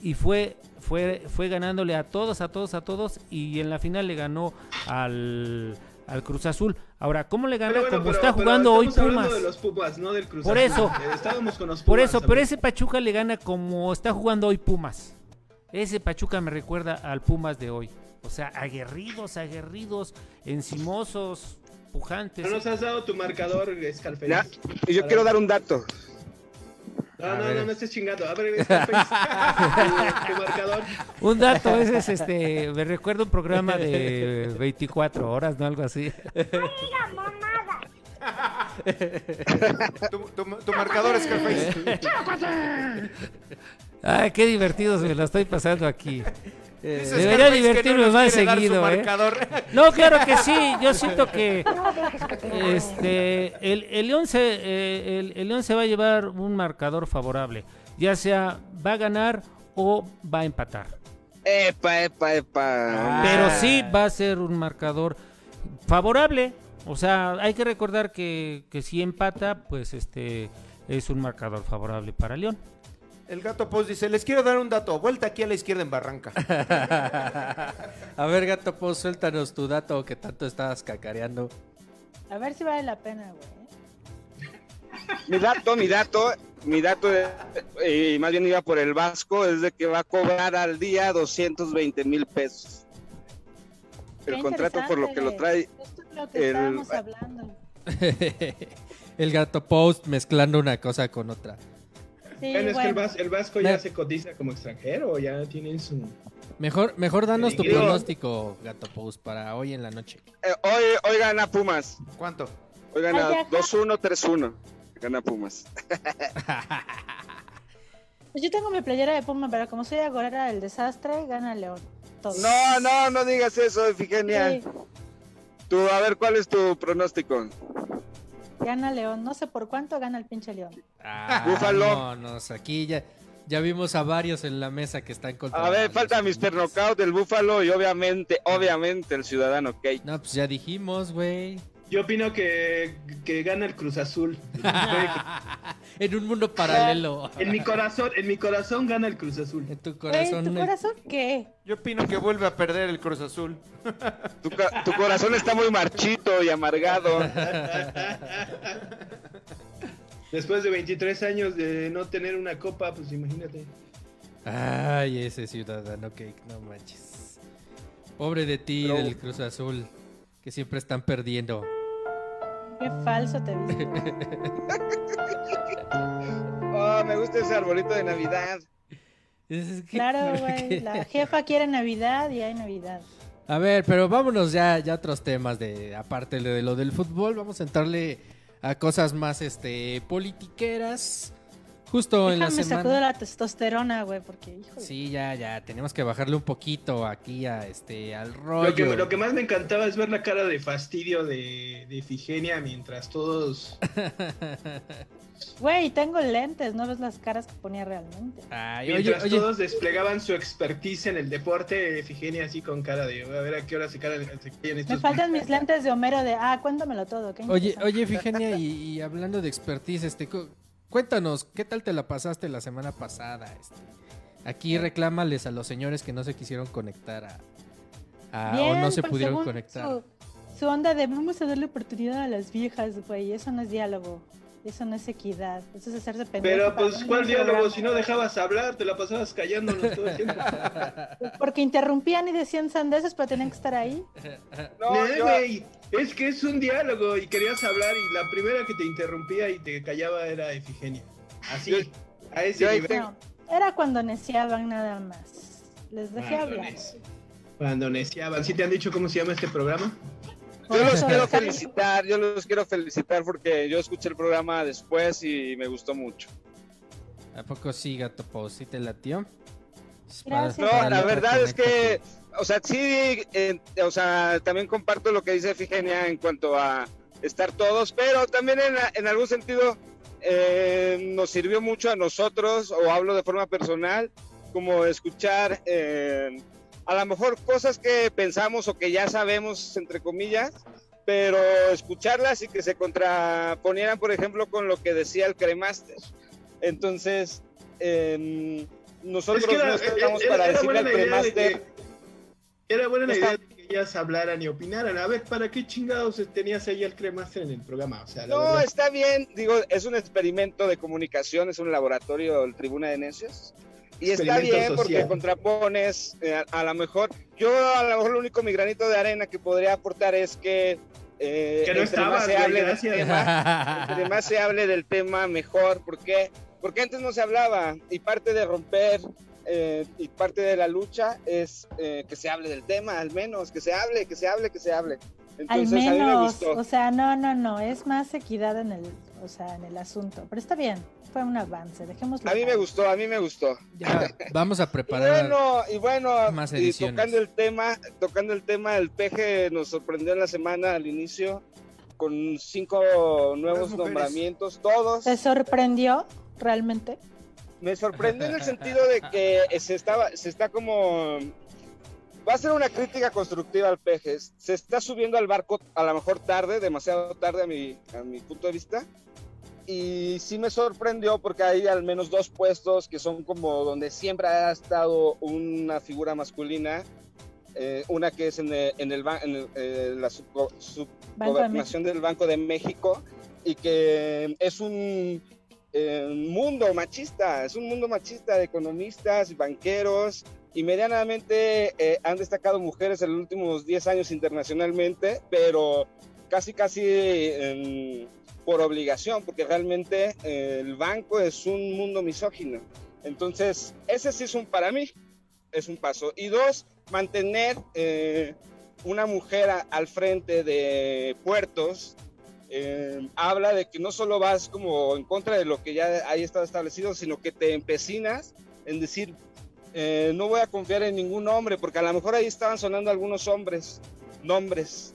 y fue, fue, fue ganándole a todos, a todos, a todos, y en la final le ganó al, al Cruz Azul. Ahora, ¿cómo le gana? Bueno, Como pero- está jugando hoy Pumas. de los Pumas, no del Cruz Por Azul. eso. Eh, Estábamos con los Pumas. Por eso, pero ese Pachuca le gana como está jugando hoy Pumas. Ese Pachuca me recuerda al Pumas de hoy. O sea, aguerridos, aguerridos, encimosos, pujantes. No nos has dado tu marcador, y yo quiero dar un dato. No, no, no, no estés chingando. A ver, Scarface. tu, (laughs) (laughs) tu marcador. Un dato, ese es este, (laughs) me recuerda un programa de 24 horas, ¿no? Algo así. Tu, tu- tu marcador es. Ay, qué divertidos me lo estoy pasando aquí. Dice Debería que divertirme no más seguido, ¿eh? (laughs) No, claro que sí. Yo (laughs) siento que este el, el León se eh, el, el León se va a llevar un marcador favorable, ya sea va a ganar o va a empatar. Epa, epa, epa. Pero sí va a ser un marcador favorable. O sea, hay que recordar que, que si empata, pues este es un marcador favorable para León. El gato Post dice, les quiero dar un dato. Vuelta aquí a la izquierda en Barranca. (laughs) A ver, Gato Poz, suéltanos tu dato que tanto estabas cacareando. A ver si vale la pena, güey. Mi dato, mi dato, mi dato, eh, y más bien iba por el Vasco, es de que va a cobrar al día 220 mil pesos. El Qué contrato por lo que lo trae. Justo lo que el- estábamos hablando. (laughs) El Gato Post mezclando una cosa con otra. Sí, Bueno, es que el. Vas- el Vasco Me- ya se cotiza como extranjero, ya tienen su... Mejor, mejor danos tu pronóstico, Gato Post, para hoy en la noche. Eh, hoy, hoy gana Pumas. ¿Cuánto? Hoy gana Ay, ajá. 2-1, 3-1. Gana Pumas. (laughs) Pues yo tengo mi playera de Puma, pero como soy agorera del desastre, gana León. Todo. No, no, no digas eso, Efigenia. Sí, Tú, a ver, ¿cuál es tu pronóstico? Gana León. No sé por cuánto gana el pinche León. Ah, Búfalo. Vámonos, aquí ya. Ya vimos a varios en la mesa que están contra. A ver, falta Pumas. Mr. Knockout del Búfalo y obviamente, obviamente el Ciudadano Kate. No, pues ya dijimos, güey. Yo opino que, que gana el Cruz Azul. (laughs) en un mundo paralelo. En mi corazón, en mi corazón gana el Cruz Azul. En tu corazón. ¿tu corazón qué? Yo opino que vuelve a perder el Cruz Azul. Tu corazón está muy marchito y amargado. Después de 23 años de no tener una copa, pues imagínate. Ay, ese ciudadano que no manches. Pobre de ti, Pero- del Cruz Azul, que siempre están perdiendo. Qué falso te viste. Oh, me gusta ese arbolito de Navidad. Es que- Claro, güey. La jefa quiere Navidad y hay Navidad. A ver, pero vámonos ya, ya a otros temas de aparte de lo del fútbol, vamos a entrarle a cosas más este politiqueras. Justo en la Déjame semana. sacudo la testosterona, güey, porque, hijo Sí, ya, ya, tenemos que bajarle un poquito aquí a este al rollo. Lo que, lo que más me encantaba es ver la cara de fastidio de, de Ifigenia mientras todos. (laughs) Güey, tengo lentes, no ves las caras que ponía realmente. Ay, Mientras oye, todos desplegaban su expertise en el deporte, Ifigenia así con cara de a ver a qué hora se, cara- se callan Me faltan (laughs) mis lentes de Homero de, ah, cuéntamelo todo. qué oye, interesante". oye, Figenia, (laughs) y, y hablando de expertise, este, cuéntanos, ¿qué tal te la pasaste la semana pasada? Este? Aquí reclámales a los señores que no se quisieron conectar a, a- o no se pudieron conectar. Su, su onda de vamos a darle oportunidad a las viejas, güey. Eso no es diálogo. Eso no es equidad. Eso es hacerse pendejo. Pero pues, ¿cuál diálogo? Si no dejabas hablar, te la pasabas callándonos todo el tiempo. (laughs) Porque interrumpían y decían sandeces, pero tenían que estar ahí. No, No, yo- güey, es que es un diálogo y querías hablar y la primera que te interrumpía y te callaba era Ifigenia. Así, Yo- a ese nivel. No, era cuando neciaban nada más. Les dejé Cuando hablar. Cuando neciaban. ¿Sí te han dicho cómo se llama este programa? Yo los quiero felicitar, yo los quiero felicitar porque yo escuché el programa después y me gustó mucho. ¿A poco sí, gato Pau? ¿Sí te latió? Gracias. No, la verdad es que, o sea, sí, eh, o sea, también comparto lo que dice Figenia en cuanto a estar todos, pero también en, en algún sentido eh, nos sirvió mucho a nosotros, o hablo de forma personal, como escuchar eh, a lo mejor cosas que pensamos o que ya sabemos, entre comillas, pero escucharlas y que se contraponieran, por ejemplo, con lo que decía el Cremaster. Entonces, em, nosotros Es que era- no estamos era- para decirle al de Cremaster. que- Era buena la idea de que ellas hablaran y opinaran. A ver, ¿para qué chingados tenías ahí al cremaster en el programa? O sea, la No, verdad. está bien, digo, es un experimento de comunicación, es un laboratorio, el Tribuna de Necios. Y está bien porque contrapones, eh, a, a lo mejor, yo a lo mejor lo único mi granito de arena que podría aportar es que... eh, Que no entre más estabas, se hable del tema, entre más se hable del tema, mejor. ¿Por qué? Porque antes no se hablaba y parte de romper eh, y parte de la lucha es eh, que se hable del tema, al menos, que se hable, que se hable, que se hable. Al Entonces, a mí me menos, gustó. o sea, no, no, no, es más equidad en el, o sea, en el asunto. Pero está bien, fue un avance, dejémoslo. A mí me gustó, a mí me gustó. Ya, vamos a Y preparar. bueno, y bueno, más y ediciones. tocando el tema, tocando el tema, el peje nos sorprendió en la semana al inicio con cinco nuevos nombramientos, todos. ¿Te sorprendió realmente? Me sorprendió en el sentido de que se estaba, se está como va a ser una crítica constructiva al peje. Se está subiendo al barco a lo mejor tarde, demasiado tarde a mi, a mi punto de vista. Y sí me sorprendió porque hay al menos dos puestos que son como donde siempre ha estado una figura masculina. Eh, una que es en el, en el, en el, eh, la subgo- subgobernación del Banco de México y que es un eh, mundo machista, es un mundo machista de economistas, banqueros y medianamente eh, han destacado mujeres en los últimos 10 años internacionalmente, pero casi casi por obligación, porque realmente eh, el banco es un mundo misógino. Entonces, ese sí es un para mí, es un paso. Y dos, mantener eh, una mujer a- al frente de puertos eh, habla de que no solo vas como en contra de lo que ya ahí está establecido, sino que te empecinas en decir, eh, no voy a confiar en ningún hombre, porque a lo mejor ahí estaban sonando algunos hombres, nombres,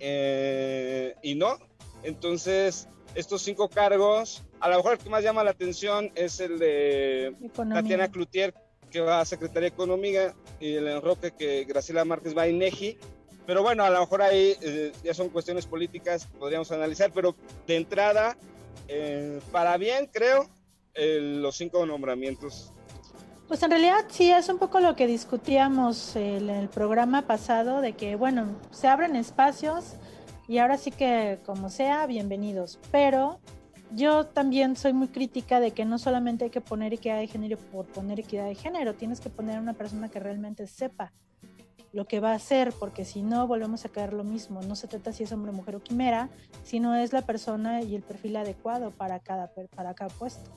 eh, y no. Entonces, estos cinco cargos. A lo mejor el que más llama la atención es el de Economía. Tatiana Cloutier, que va a Secretaría de Economía, y el enroque que Graciela Márquez va a INEGI. Pero bueno, a lo mejor ahí eh, ya son cuestiones políticas que podríamos analizar, pero de entrada, eh, para bien, creo, eh, los cinco nombramientos. Pues en realidad sí, es un poco lo que discutíamos en el programa pasado, de que, bueno, se abren espacios y ahora sí que como sea, bienvenidos. Pero yo también soy muy crítica de que no solamente hay que poner equidad de género por poner equidad de género, tienes que poner a una persona que realmente sepa lo que va a hacer, porque si no volvemos a caer lo mismo. No se trata si es hombre, mujer o quimera, sino es la persona y el perfil adecuado para cada, para cada puesto.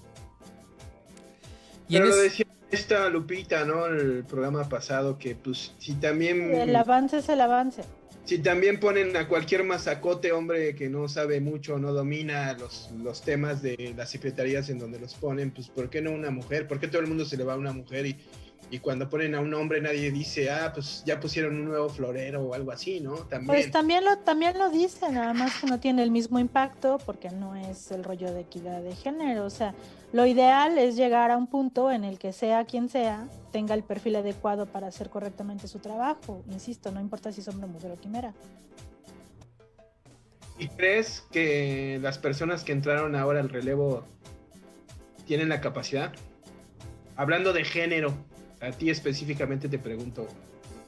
Pero lo decía esta Lupita, ¿no? En el programa pasado, que pues si también... El avance es el avance. Si también ponen a cualquier mazacote, hombre, que no sabe mucho, no domina los, los temas de las secretarías en donde los ponen, pues ¿por qué no una mujer? ¿Por qué todo el mundo se le va a una mujer? Y, y cuando ponen a un hombre nadie dice, ah, pues ya pusieron un nuevo florero o algo así, ¿no? También. Pues también lo, también lo dicen, nada más que no tiene el mismo impacto porque no es el rollo de equidad de género. O sea, lo ideal es llegar a un punto en el que sea quien sea, tenga el perfil adecuado para hacer correctamente su trabajo. Insisto, no importa si es hombre, mujer o quimera. ¿Y crees que las personas que entraron ahora al relevo tienen la capacidad? Hablando de género, a ti específicamente te pregunto,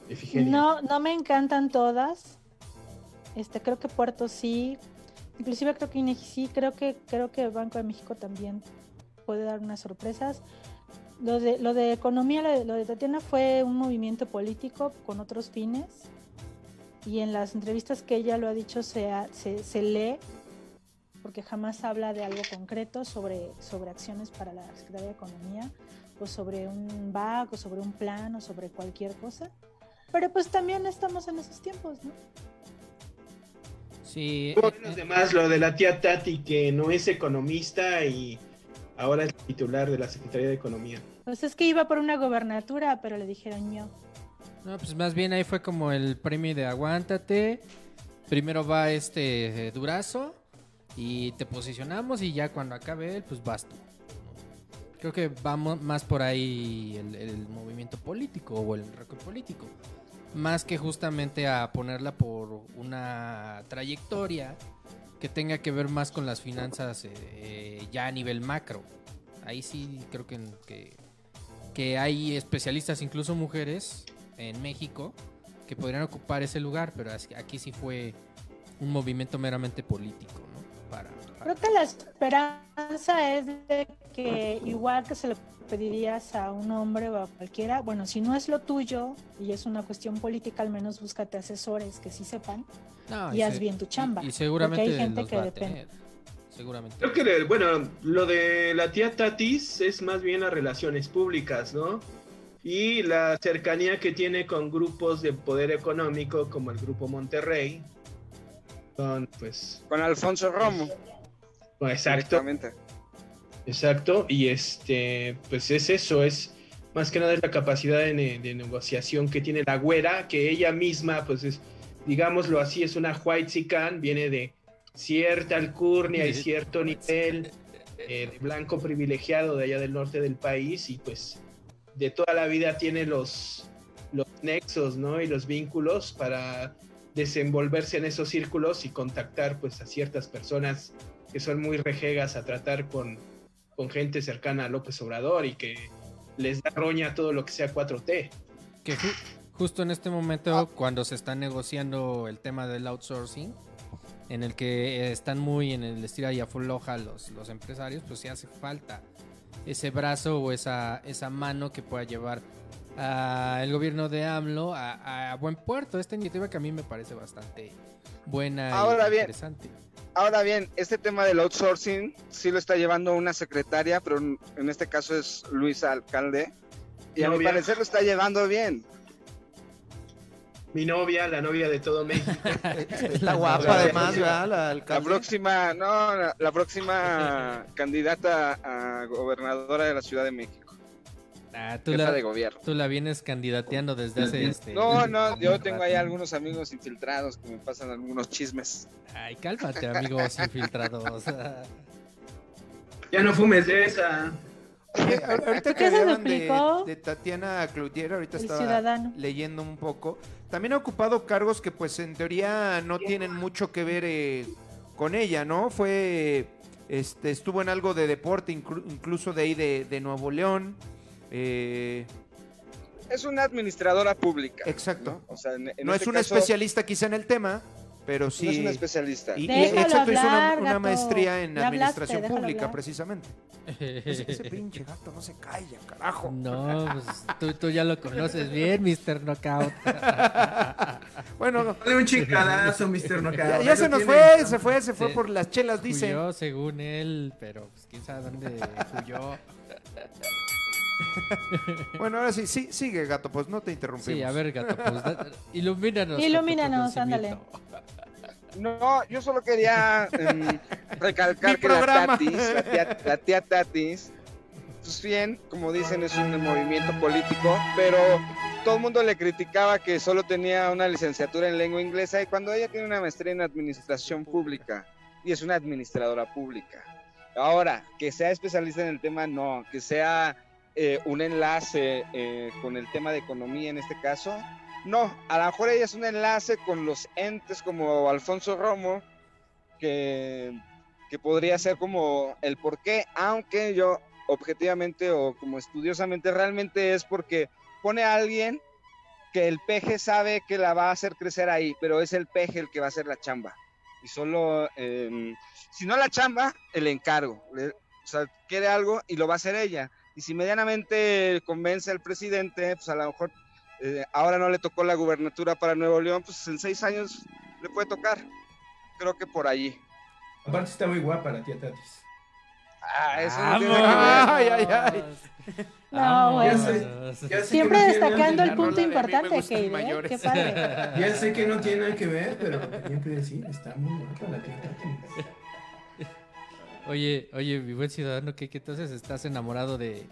Efigenia. No, no me encantan todas. Este, creo que Puerto sí. Inclusive creo que INEGI sí, creo que, creo que Banco de México también puede dar unas sorpresas. Lo de, lo de economía, lo de, lo de Tatiana fue un movimiento político con otros fines. Y en las entrevistas que ella lo ha dicho se, se, se lee, porque jamás habla de algo concreto sobre, sobre acciones para la Secretaría de Economía, o sobre un BAC, o sobre un plan, o sobre cualquier cosa. Pero pues también estamos en esos tiempos, ¿no? Sí, eh, los eh, demás, lo de la tía Tati, que no es economista y ahora es titular de la Secretaría de Economía. Pues es que iba por una gobernatura, pero le dijeron yo. No, pues más bien ahí fue como el premio de aguántate. Primero va este eh, Durazo y te posicionamos y ya cuando acabe él, pues vas tú. Creo que vamos más por ahí el, movimiento político o el récord político. Más que justamente a ponerla por una trayectoria que tenga que ver más con las finanzas eh, eh, ya a nivel macro. Ahí sí creo que, que, hay especialistas, incluso mujeres, en México que podrían ocupar ese lugar, pero aquí sí fue un movimiento meramente político, ¿no? Para- Creo que la esperanza es de que igual que se lo pedirías a un hombre o a cualquiera, bueno, si no es lo tuyo y es una cuestión política, al menos búscate asesores que sí sepan No, y haz se- bien tu chamba. Y, y seguramente porque hay gente los que va a depende. tener. Seguramente. Creo que, bueno, lo de la tía Tatis es más bien las relaciones públicas, ¿no? Y la cercanía que tiene con grupos de poder económico como el Grupo Monterrey. Son, pues, Con Alfonso Romo. exacto. directamente. Exacto, y este, pues es eso, es más que nada es la capacidad de, ne- de negociación que tiene la güera, que ella misma, pues es, digámoslo así, es una white chican, viene de cierta alcurnia y cierto nivel eh, de blanco privilegiado de allá del norte del país, y pues de toda la vida tiene los, los nexos, ¿no? Y los vínculos para desenvolverse en esos círculos y contactar pues a ciertas personas que son muy rejegas a tratar con, con gente cercana a López Obrador y que les da roña todo lo que sea 4T. Que ju- justo en este momento, cuando se está negociando el tema del outsourcing, en el que eh, están muy en el estira y afloja los, los empresarios, pues sí hace falta ese brazo o esa, esa mano que pueda llevar al gobierno de AMLO a, a buen puerto. Esta iniciativa que a mí me parece bastante buena Ahora y bien. interesante. Ahora bien, este tema del outsourcing sí lo está llevando una secretaria, pero en este caso es Luisa Alcalde. Y a mi parecer lo está llevando bien. Mi novia, la novia de todo México. (laughs) Está guapa además, ¿verdad? La La alcalde. próxima, no, la, la próxima candidata a gobernadora de la Ciudad de México. Ah, tú, jefa la, de gobierno. tú la vienes candidateando desde hace este. No, no, yo tengo ahí algunos amigos infiltrados que me pasan algunos chismes. Ay, cálmate, amigos infiltrados. (laughs) Ya no fumes de esa. Oye, ahor- ahorita ¿Por que qué se hablaban de, explicó? de Tatiana Cloutier, ahorita El estaba ciudadano. leyendo un poco. También ha ocupado cargos que pues en teoría no tienen mucho que ver eh, con ella, ¿no? Fue, este, estuvo en algo de deporte, inclu- incluso de ahí de, de Nuevo León. Eh, Es una administradora pública. exacto. ¿no? O sea, en- en No este es una caso, especialista quizá en el tema, pero sí. No es una especialista. Y, exacto, hizo una, maestría en hablaste, administración pública, hablar. precisamente. (laughs) Ese, ese pinche gato no se calla, carajo. No, pues tú, tú ya lo conoces bien, Mr. Knockout. (laughs) Bueno, Dale un chingadazo, Mr. Knockout. ya, ya se nos tiene. fue, se fue, se fue por las chelas, dice. Huyó según él, pero pues quién sabe dónde huyó. (laughs) Bueno, ahora sí, sí, sigue, gato, pues no te interrumpimos. Sí, a ver, gato, pues da- ilumínanos. Ilumínanos, conocimiento. No, yo solo quería em, (laughs) recalcar que la. Tatis, la tía, la tía Tatis, pues bien, como dicen, es un movimiento político, pero todo el mundo le criticaba que solo tenía una licenciatura en lengua inglesa y cuando ella tiene una maestría en administración pública y es una administradora pública. Ahora, que sea especialista en el tema, no, que sea eh, un enlace eh, con el tema de economía en este caso, no, a lo mejor ella es un enlace con los entes como Alfonso Romo, que, que podría ser como el porqué, aunque yo objetivamente o como estudiosamente realmente es porque pone a alguien que el peje sabe que la va a hacer crecer ahí, pero es el peje el que va a hacer la chamba. Y solo, eh, si no la chamba, el encargo. O sea, quiere algo y lo va a hacer ella. Y si medianamente convence al presidente, pues a lo mejor eh, ahora no le tocó la gubernatura para Nuevo León, pues en seis años le puede tocar. Creo que por allí. Aparte está muy guapa la tía Tatis. Ah, eso no tiene nada Ay, ay, ay. No, bueno. Ya sé que Siempre no destacando el que ver, punto importante, Kate, ¿eh? Qué padre. (laughs) Ya sé que no tiene nada que ver, pero que decir. Está muy guapa la tía Tatis. Oye, oye, mi buen ciudadano, ¿qué, qué entonces estás enamorado de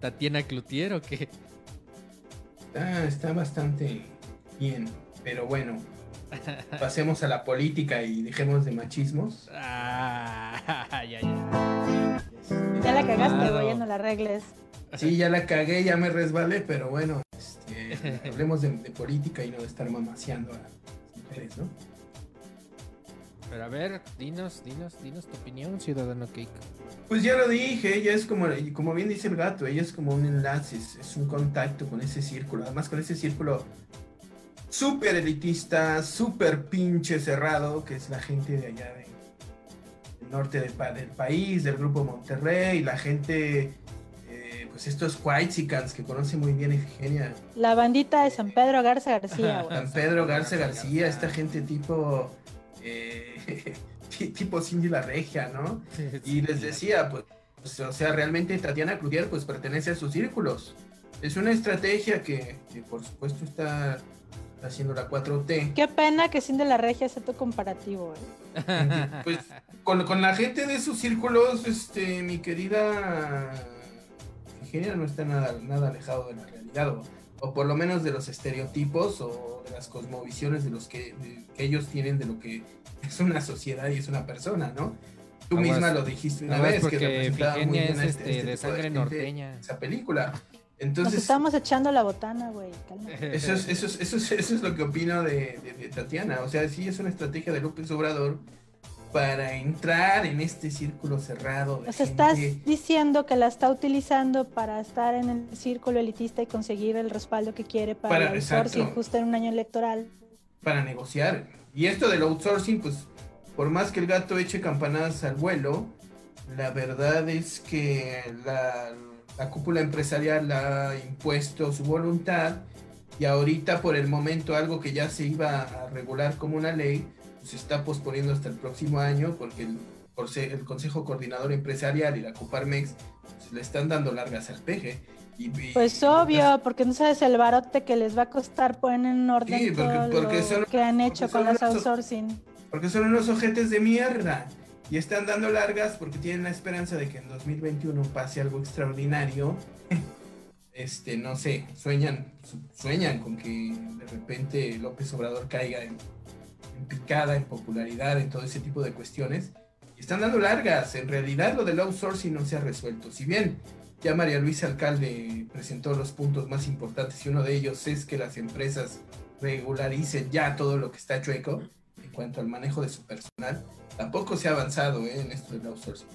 Tatiana Cloutier o qué? Ah, está bastante bien. Pero bueno, (laughs) pasemos a la política y dejemos de machismos. Ah, (laughs) ya, ya. Ya la cagaste, güey, ya no la arregles. Sí, ya la cagué, ya me resbalé, pero bueno, este, (laughs) hablemos de, de política y no de estar mamaseando a las mujeres, ¿no? Pero a ver, dinos, dinos, dinos tu opinión, ciudadano Cake. Pues ya lo dije, ella es como, como bien dice el gato, ella es como un enlace, es, es un contacto con ese círculo, además con ese círculo súper elitista, súper pinche cerrado, que es la gente de allá de- del norte del, pa- del país, del grupo Monterrey, la gente, eh, pues estos whitesicans que conoce muy bien Efigenia, La bandita de San Pedro Garza García. San Pedro Garza García, esta gente tipo, (laughs) tipo Cindy la Regia, ¿no? (laughs) Y les decía, pues, pues, o sea, realmente Tatiana Cloutier pues pertenece a sus círculos. Es una estrategia que, que, por supuesto está haciendo la 4T. Qué pena que sin de la regia sea tu comparativo, güey. (laughs) Pues con, con la gente de sus círculos, este, mi querida Ingenia no está nada, nada alejado de la realidad, o, o por lo menos de los estereotipos o de las cosmovisiones de los que, de- que ellos tienen de lo que (laughs) es una sociedad y es una persona, ¿no? Tú Aguas. misma lo dijiste una vez, que representaba muy bien es a este, de tipo sangre gente norteña. Esa película. Nos Entonces, estamos echando la botana, güey. (laughs) eso es, eso, es, eso, es, eso es lo que opino de, de- de Tatiana. O sea, sí es una estrategia de López Obrador para entrar en este círculo cerrado. De O sea, estás diciendo que la está utilizando para estar en el círculo elitista y conseguir el respaldo que quiere para, Para- el outsourcing exacto. justo en un año electoral. para negociar. Y esto del outsourcing, pues, por más que el gato eche campanadas al vuelo, la verdad es que la, la cúpula empresarial ha impuesto su voluntad y ahorita por el momento algo que ya se iba a regular como una ley, se está posponiendo hasta el próximo año porque el, Consejo Coordinador Empresarial y la Coparmex pues, le están dando largas al peje. Y, y- Pues obvio, porque no sabes el barote que les va a costar poner en orden Sí, porque- todo porque lo son- que han hecho con los outsourcing. Porque son unos ojetes de mierda. Y están dando largas porque tienen la esperanza de que en 2021 pase algo extraordinario. (laughs) este, no sé, sueñan, su- sueñan con que de repente López Obrador caiga en, en picada, en popularidad, en todo ese tipo de cuestiones. Y están dando largas. En realidad lo del outsourcing no se ha resuelto. Si bien ya María Luisa Alcalde presentó los puntos más importantes y uno de ellos es que las empresas regularicen ya todo lo que está chueco en cuanto al manejo de su personal, tampoco se ha avanzado ¿eh? en esto del outsourcing.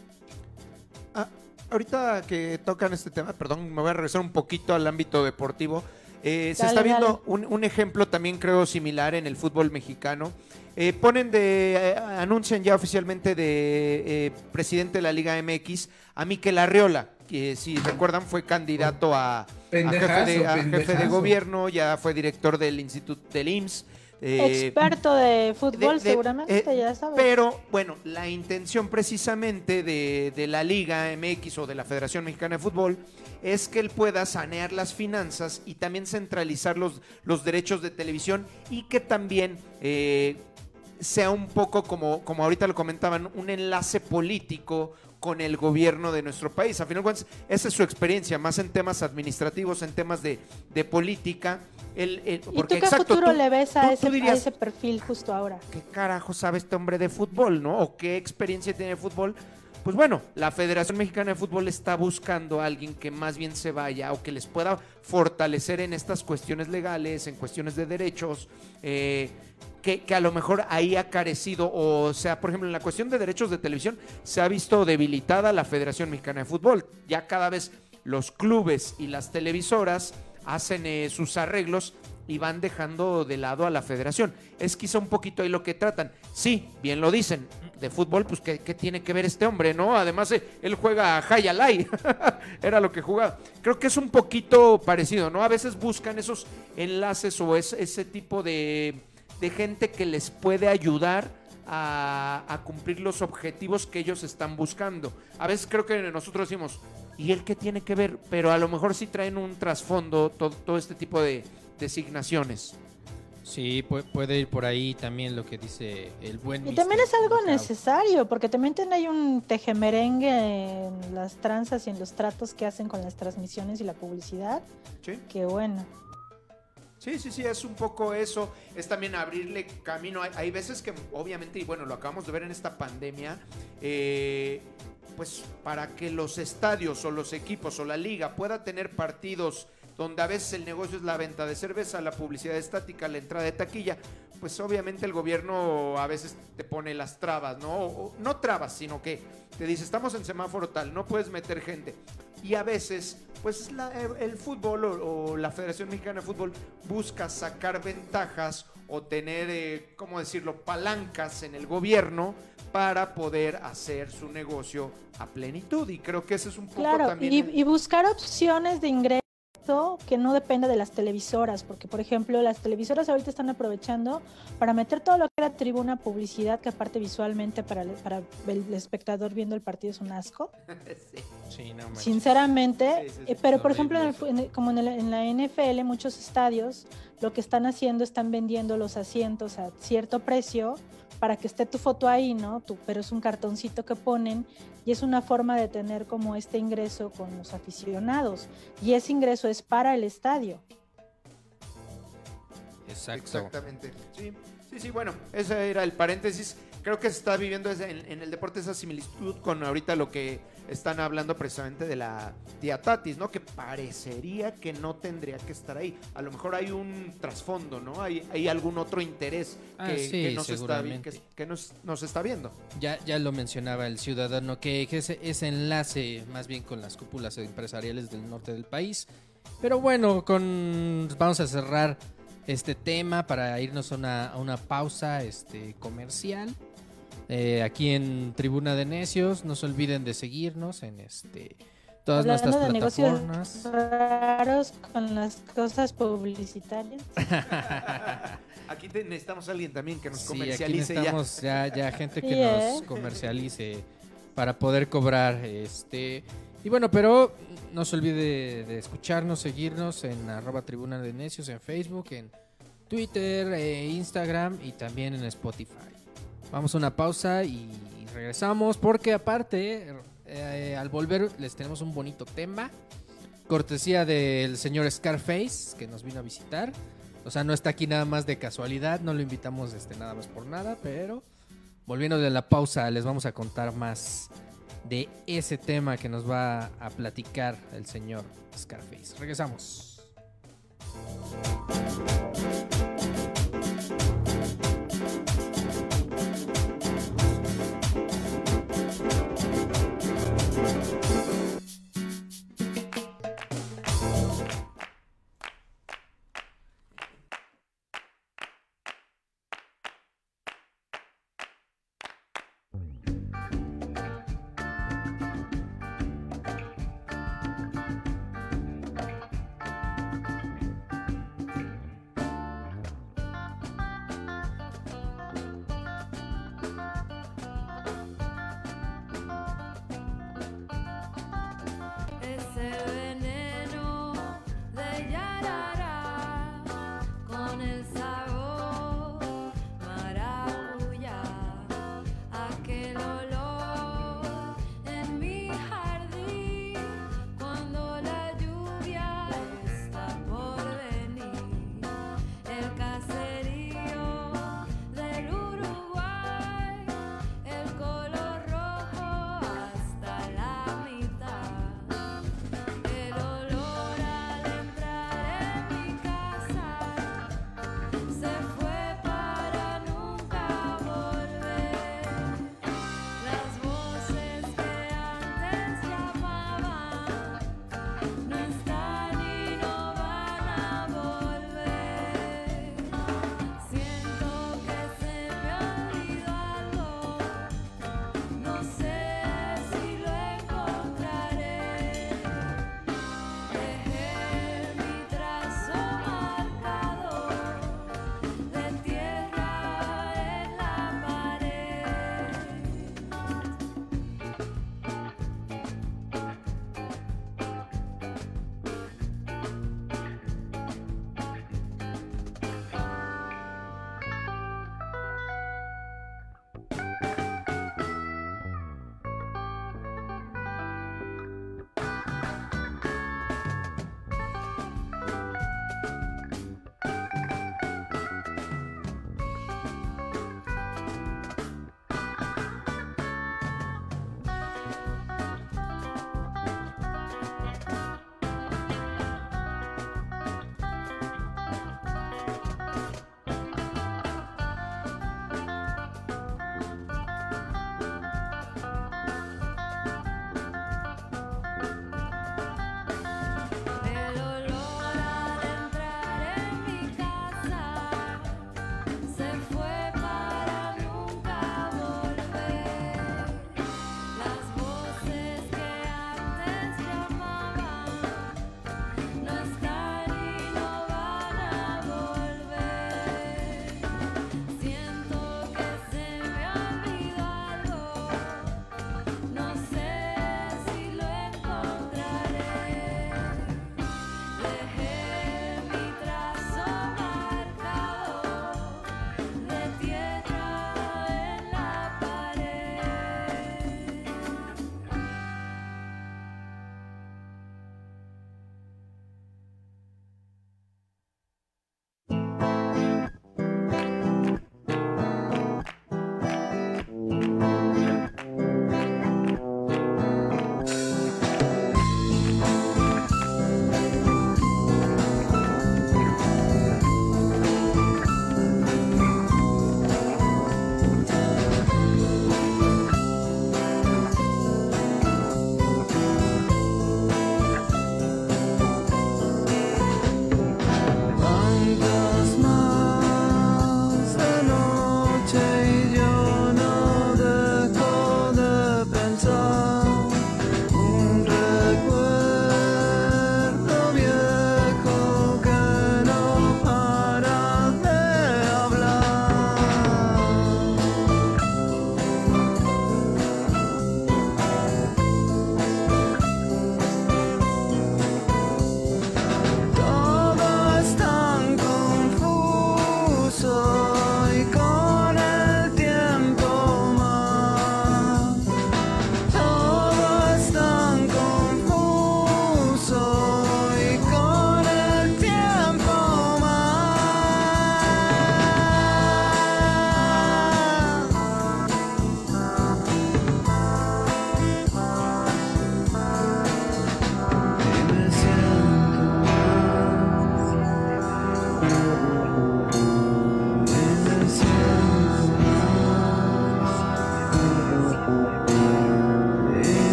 Ahorita que tocan este tema, perdón, me voy a regresar un poquito al ámbito deportivo. Eh, se está viendo un, un ejemplo también creo similar en el fútbol mexicano. Eh, ponen de, eh, anuncian ya oficialmente de eh, presidente de la Liga MX a Miquel Arriola, que si recuerdan fue candidato a, a jefe, de, a jefe de gobierno, ya fue director del instituto del IMSS. Eh, Experto de fútbol, de- de- seguramente, eh, ya sabes. pero bueno, la intención precisamente de, de la Liga MX o de la Federación Mexicana de Fútbol es que él pueda sanear las finanzas y también centralizar los, los derechos de televisión y que también eh, sea un poco como, como ahorita lo comentaban, un enlace político con el gobierno de nuestro país. A final de cuentas, esa es su experiencia, más en temas administrativos, en temas de, de política. ¿Y tú qué exacto, futuro tú- le ves a, tú ese, a dirías, ese perfil justo ahora? ¿qué carajo sabe este hombre de fútbol, no? ¿O qué experiencia tiene de fútbol? Pues bueno, la Federación Mexicana de Fútbol está buscando a alguien que más bien se vaya o que les pueda fortalecer en estas cuestiones legales, en cuestiones de derechos, eh, que, que a lo mejor ahí ha carecido, o sea, por ejemplo, en la cuestión de derechos de televisión se ha visto debilitada la Federación Mexicana de Fútbol. Ya cada vez los clubes y las televisoras hacen eh, sus arreglos y van dejando de lado a la federación. Es quizá un poquito ahí lo que tratan. Sí, bien lo dicen, de fútbol, pues ¿qué, qué tiene que ver este hombre, no? Además, eh, él juega a High Alay, (laughs) era lo que jugaba. Creo que es un poquito parecido, ¿no? A veces buscan esos enlaces o es- ese tipo de, de gente que les puede ayudar a, a cumplir los objetivos que ellos están buscando. A veces creo que nosotros decimos, ¿y él qué tiene que ver? Pero a lo mejor sí traen un trasfondo todo, todo este tipo de designaciones. Sí, pu- puede ir por ahí también lo que dice el buen. Y también es algo necesario, porque también ten- hay un tejemerengue en las tranzas y en los tratos que hacen con las transmisiones y la publicidad, ¿Sí? que bueno. Sí, sí, sí, es un poco eso. Es también abrirle camino. Hay, hay veces que, obviamente, y bueno, lo acabamos de ver en esta pandemia, eh, pues para que los estadios o los equipos o la liga pueda tener partidos donde a veces el negocio es la venta de cerveza, la publicidad estática, la entrada de taquilla, pues obviamente el gobierno a veces te pone las trabas, ¿no? No trabas, sino que te dice, estamos en semáforo tal, no puedes meter gente. Y a veces, pues la- el fútbol o, o la Federación Mexicana de Fútbol busca sacar ventajas o tener, eh, ¿cómo decirlo?, palancas en el gobierno para poder hacer su negocio a plenitud. Y creo que ese es un poco Claro, también... y, el- y buscar opciones de ingreso que no dependa de las televisoras, porque por ejemplo las televisoras ahorita están aprovechando para meter todo lo que era tribuna publicidad, que aparte visualmente para el, para el espectador viendo el partido es un asco. (laughs) Sí. No. Sinceramente, Sí, sí, sí. eh, pero por ejemplo, en el en el- como en, el- en la NFL, muchos estadios lo que están haciendo están vendiendo los asientos a cierto precio para que esté tu foto ahí, ¿no? Tu- pero es un cartoncito que ponen y es una forma de tener como este ingreso con los aficionados y ese ingreso es para el estadio. Exacto. Exactamente. Sí, sí, sí, bueno, ese era el paréntesis. Creo que se está viviendo en, en el deporte esa similitud con ahorita lo que están hablando precisamente de la tía Tatis, ¿no? Que parecería que no tendría que estar ahí. A lo mejor hay un trasfondo, ¿no? Hay, hay algún otro interés Ah, que, sí, que nos, está, vi- seguramente. que, que nos, nos está viendo. Ya, ya lo mencionaba el ciudadano, que, que ese, ese enlace más bien con las cúpulas empresariales del norte del país. Pero bueno, con vamos a cerrar este tema para irnos a una, a una pausa este, comercial. Eh, aquí en Tribuna de Necios, no se olviden de seguirnos en este todas Hablando nuestras de negocios plataformas. raros con las cosas publicitarias. (laughs) Aquí te- necesitamos a alguien también que nos Sí, aquí comercialice ya. necesitamos ya. ya gente que Sí, nos ¿eh? comercialice para poder cobrar este y bueno pero no se olvide de escucharnos seguirnos en arroba tribuna de necios en Facebook en Twitter e Instagram y también en Spotify vamos a una pausa y regresamos porque aparte eh, al volver les tenemos un bonito tema cortesía del señor Scarface, que nos vino a visitar. O sea, no está aquí nada más de casualidad, no lo invitamos este, nada más por nada, pero volviendo de la pausa, les vamos a contar más de ese tema que nos va a platicar el señor Scarface. Regresamos.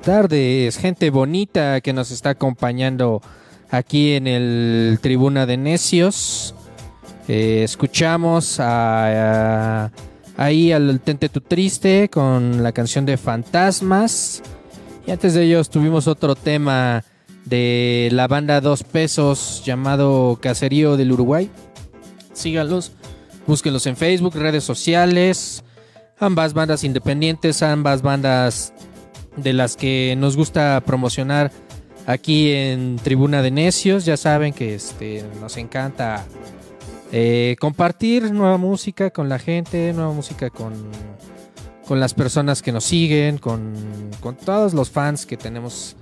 Tardes, gente bonita que nos está acompañando aquí en el Tribuna de Necios. Eh, escuchamos ahí al Tente Tu Triste con la canción de Fantasmas. Y antes de ellos tuvimos otro tema de la banda Dos Pesos llamado Caserío del Uruguay. Síganlos, búsquenlos en Facebook, redes sociales. Ambas bandas independientes, ambas bandas de las que nos gusta promocionar aquí en Tribuna de Necios. Ya saben que este, nos encanta eh, compartir nueva música con la gente, nueva música con, con las personas que nos siguen, con, con todos los fans que tenemos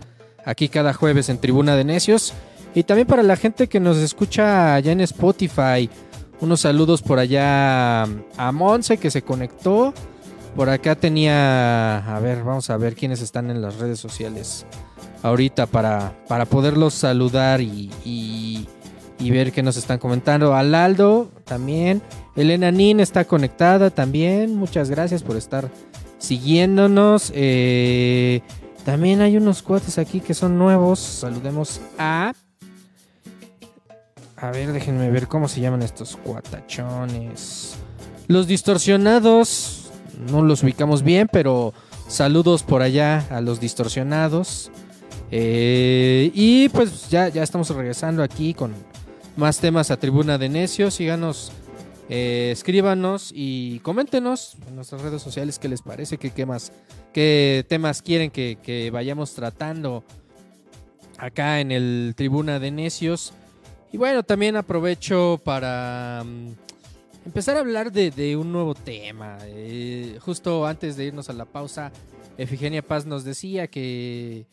aquí cada jueves en Tribuna de Necios. Y también para la gente que nos escucha allá en Spotify. Unos saludos por allá a Monse que se conectó. Por acá tenía, a ver, vamos a ver quiénes están en las redes sociales ahorita para, para poderlos saludar y, y- y ver qué nos están comentando. Alaldo también. Elena Nin está conectada también. Muchas gracias por estar siguiéndonos. Eh, también hay unos cuates aquí que son nuevos. Saludemos a... A ver, déjenme ver cómo se llaman estos cuatachones. Los distorsionados. No los ubicamos bien, pero saludos por allá a los distorsionados. Eh, y pues ya, ya estamos regresando aquí con más temas a Tribuna de Necios. Síganos, eh, escríbanos y coméntenos en nuestras redes sociales qué les parece, qué, qué más, qué temas quieren que, que vayamos tratando acá en el Tribuna de Necios. Y bueno, también aprovecho para mm, empezar a hablar de, un nuevo tema. Eh, justo antes de irnos a la pausa, Efigenia Paz nos decía que,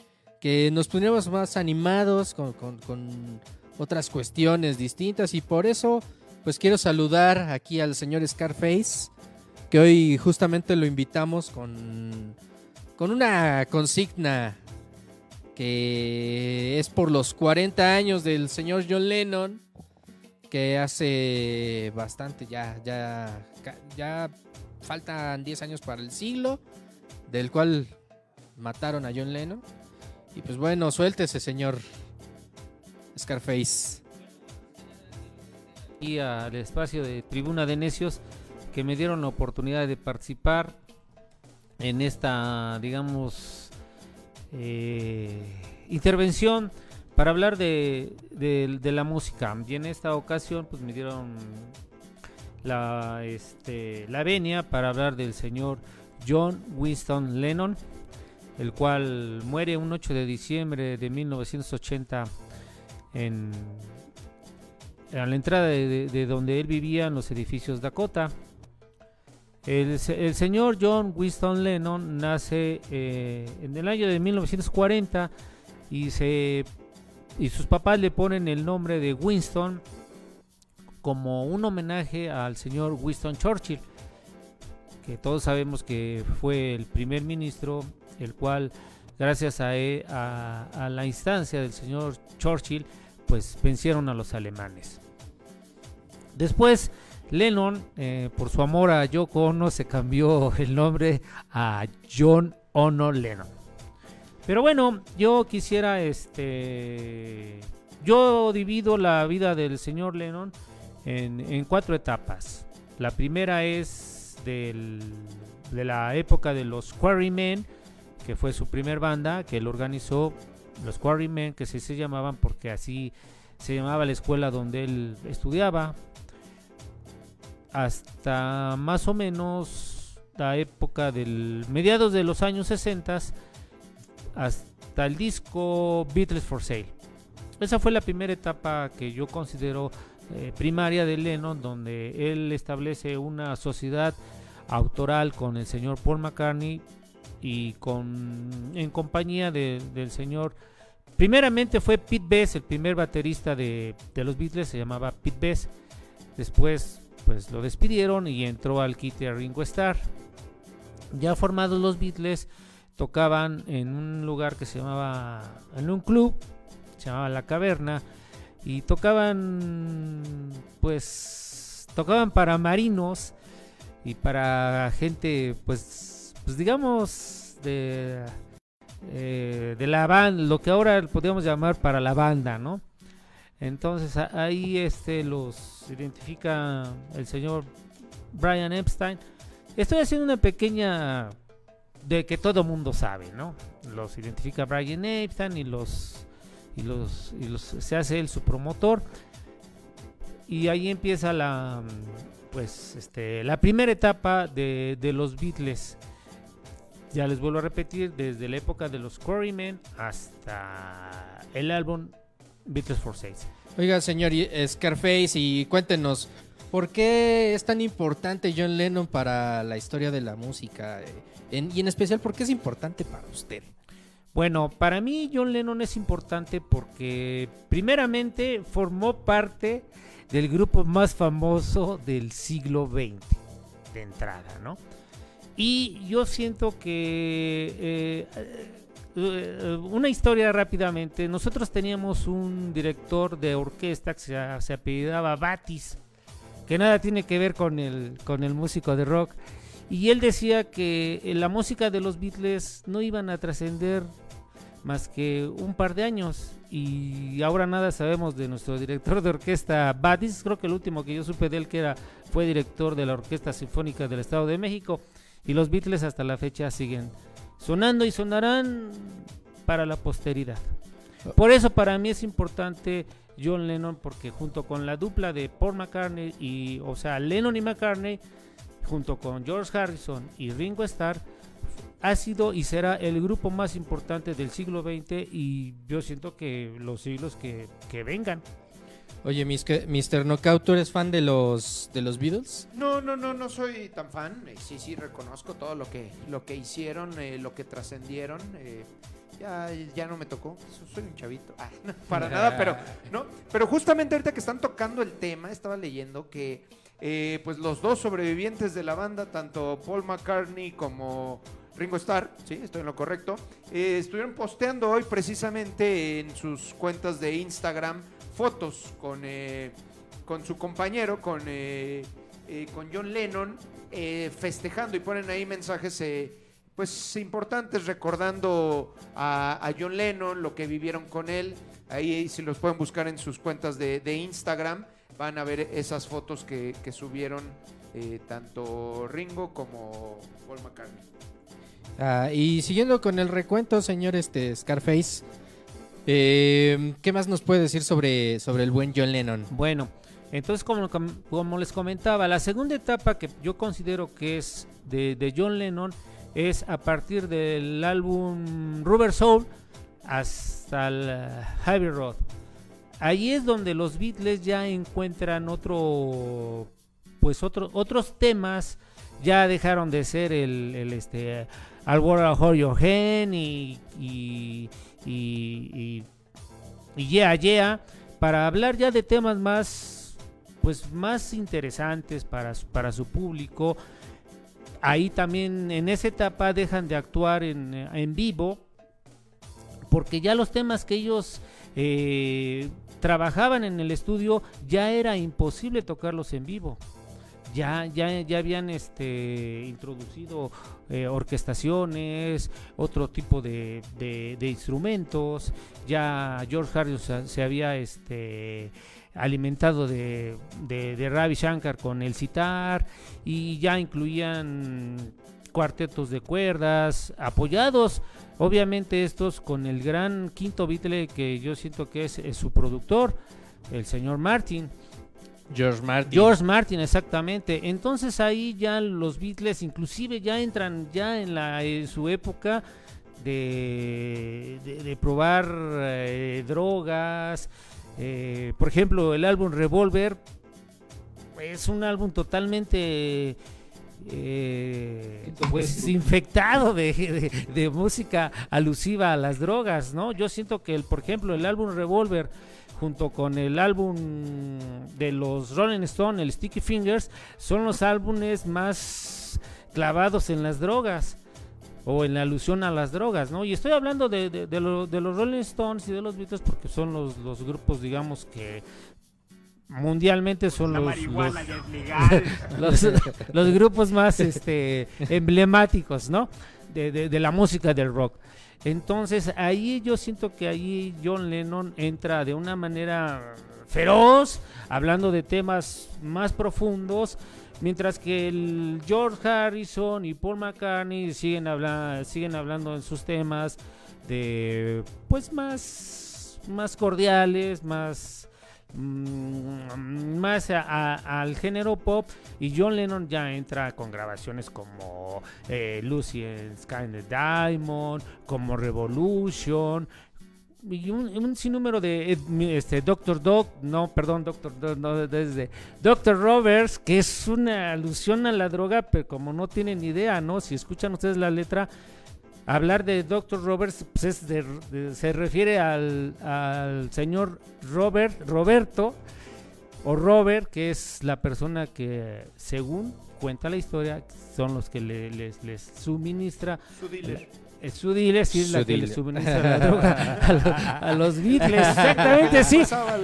nos poniéramos más animados con, con- con otras cuestiones distintas y por eso pues quiero saludar aquí al señor Scarface, que hoy justamente lo invitamos con, con una consigna que es por los 40 años del señor John Lennon, que hace bastante, ya, ya, ya faltan 10 años para el siglo, del cual mataron a John Lennon. Y pues bueno, suéltese, señor Scarface. y al espacio de Tribuna de Necios que me dieron la oportunidad de participar en esta, digamos, eh, intervención para hablar de, de- la música. Y en esta ocasión, pues me dieron la, este, la venia para hablar del señor John Winston Lennon, el cual muere un 8 de diciembre de 1980 en a la entrada de, de- de donde él vivía en los edificios Dakota. El, el señor John Winston Lennon nace eh, en el año de 1940 y, se, y sus papás le ponen el nombre de Winston como un homenaje al señor Winston Churchill, que todos sabemos que fue el primer ministro, el cual, gracias a, e- la instancia del señor Churchill, pues vencieron a los alemanes. Después, Lennon, eh, por su amor a Yoko Ono, se cambió el nombre a John Ono Lennon. Pero bueno, yo quisiera, este, yo divido la vida del señor Lennon en, cuatro etapas. La primera es del- de la época de los Quarrymen, que fue su primer banda, que él organizó, los Quarrymen, que sí se llamaban porque así se llamaba la escuela donde él estudiaba, hasta más o menos la época del mediados de los años 60 hasta el disco Beatles for Sale. Esa fue la primera etapa que yo considero eh, primaria de Lennon, donde él establece una sociedad autoral con el señor Paul McCartney y con en compañía de- del señor primeramente fue Pete Best el primer baterista de, de los Beatles se llamaba Pete Best después pues lo despidieron y entró al quite Ringo Starr ya formados los Beatles tocaban en un lugar que se llamaba en un club se llamaba La Caverna y tocaban pues tocaban para marinos y para gente, pues, pues digamos, de, eh, de la banda, lo que ahora podríamos llamar para la banda, ¿no? Entonces ahí este los identifica el señor Brian Epstein. Estoy haciendo una pequeña de que todo mundo sabe, ¿no? Los identifica Brian Epstein y los y los y los se hace él su promotor y ahí empieza la pues este la primera etapa de, de los Beatles. Ya les vuelvo a repetir, desde la época de los Quarrymen hasta el álbum Beatles for Sales. Oiga, señor Scarface, y cuéntenos, ¿por qué es tan importante John Lennon para la historia de la música? Eh, y en especial, ¿por qué es importante para usted? Bueno, para mí John Lennon es importante porque primeramente formó parte del grupo más famoso del siglo XX, de entrada, ¿no? Y yo siento que eh, eh, una historia rápidamente, nosotros teníamos un director de orquesta que se, se apellidaba Batis, que nada tiene que ver con el, con el músico de rock. Y él decía que eh, la música de los Beatles no iban a trascender más que un par de años. Y ahora nada sabemos de nuestro director de orquesta, Batis. Creo que el último que yo supe de él que era fue director de la Orquesta Sinfónica del Estado de México. Y los Beatles hasta la fecha siguen sonando y sonarán para la posteridad. Por eso para mí es importante John Lennon porque junto con la dupla de Paul McCartney y o sea Lennon y McCartney junto con George Harrison y Ringo Starr ha sido y será el grupo más importante del siglo XX y yo siento que los siglos que, que vengan. Oye, Mr. Knockout, ¿tú eres fan de los, de los Beatles? No, no, no, no soy tan fan. Eh, sí, sí, reconozco todo lo que, lo que hicieron, eh, lo que trascendieron. eh, ya, ya no me tocó. So- Soy un chavito. Ah, no, para (laughs) nada, pero no. Pero justamente ahorita que están tocando el tema, estaba leyendo que eh, pues los dos sobrevivientes de la banda, tanto Paul McCartney como Ringo Starr, sí, estoy en lo correcto, eh, estuvieron posteando hoy precisamente en sus cuentas de Instagram fotos con, eh, con su compañero, con, eh, eh, con John Lennon, eh, festejando y ponen ahí mensajes eh, pues importantes recordando a, a John Lennon, lo que vivieron con él. Ahí si los pueden buscar en sus cuentas de, de Instagram, van a ver esas fotos que, que subieron eh, tanto Ringo como Paul McCartney. Ah, y siguiendo con el recuento, señor este, Scarface, eh, ¿qué más nos puede decir sobre, sobre el buen John Lennon? Bueno, entonces como, com- como les comentaba, la segunda etapa que yo considero que es de, de John Lennon es a partir del álbum Rubber Soul hasta el eh, Heavy Road. Ahí es donde los Beatles ya encuentran otro, pues otro, otros temas, ya dejaron de ser el, el, este, Al War of Your Hand y, y, y, y, Yeah Yeah para hablar ya de temas más pues más interesantes para, para su público. Ahí también en esa etapa dejan de actuar en, en vivo porque ya los temas que ellos eh, trabajaban en el estudio ya era imposible tocarlos en vivo. Ya, ya, ya habían este, introducido eh, orquestaciones, otro tipo de, de- de instrumentos. Ya George Harrison se, se había este, alimentado de, de, de Ravi Shankar con el sitar y ya incluían cuartetos de cuerdas apoyados obviamente estos con el gran quinto Beatle que yo siento que es, es su productor el señor Martin George Martin. George Martin, exactamente. Entonces ahí ya los Beatles inclusive ya entran ya en la en su época de, de- de probar eh, drogas. Eh, por ejemplo, el álbum Revolver es un álbum totalmente eh, pues infectado de, de- de música alusiva a las drogas, ¿no? Yo siento que, el, por ejemplo, el álbum Revolver junto con el álbum de los Rolling Stone, el Sticky Fingers, son los álbumes más clavados en las drogas o en la alusión a las drogas, ¿no? Y estoy hablando de, de- de lo- de los Rolling Stones y de los Beatles porque son los, los grupos, digamos, que mundialmente son los, los, (laughs) los, los grupos más este, emblemáticos, ¿no? De, de- de la música del rock. Entonces ahí yo siento que ahí John Lennon entra de una manera feroz, hablando de temas más profundos, mientras que el George Harrison y Paul McCartney siguen, siguen hablando en sus temas de pues más, más cordiales, más mm, más al género pop. Y John Lennon ya entra con grabaciones como eh, Lucy and Sky and the Diamond, como Revolution un, un sinnúmero de eh, este Doctor Dog, no, perdón, Doctor Dog, no, desde Doctor Roberts, que es una alusión a la droga, pero como no tienen idea, ¿no? Si escuchan ustedes la letra, hablar de Dr. Roberts pues es de- se refiere al, señor Robert, Roberto o Robert, que es la persona que, según cuenta la historia, son los que le- les, les suministra. Su dealer, es la Su que le suministra la droga a, lo- a los Beatles. Exactamente, sí.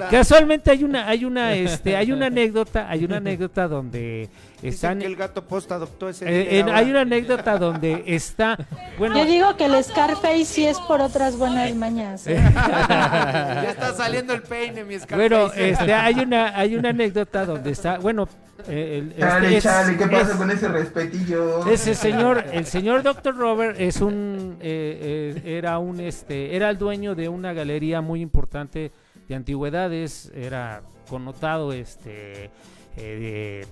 Casualmente hay una, hay una, este, hay una (laughs) anécdota, hay una anécdota donde Dicen están, que el gato post adoptó ese. eh, en- hay una anécdota donde está, (laughs) bueno, Yo digo que el Scarface sí es por otras buenas mañas. ¿eh? (laughs) ya está saliendo el peine, mi Scarface. Bueno, este, hay una, hay una anécdota donde está, bueno, eh, el- este Chale, es- chale, ¿qué pasa es- con ese respetillo? Ese señor, el señor Dr. Robert es un, eh, eh, era un, este, era el dueño de una galería muy importante de antigüedades, era connotado, este, eh, de-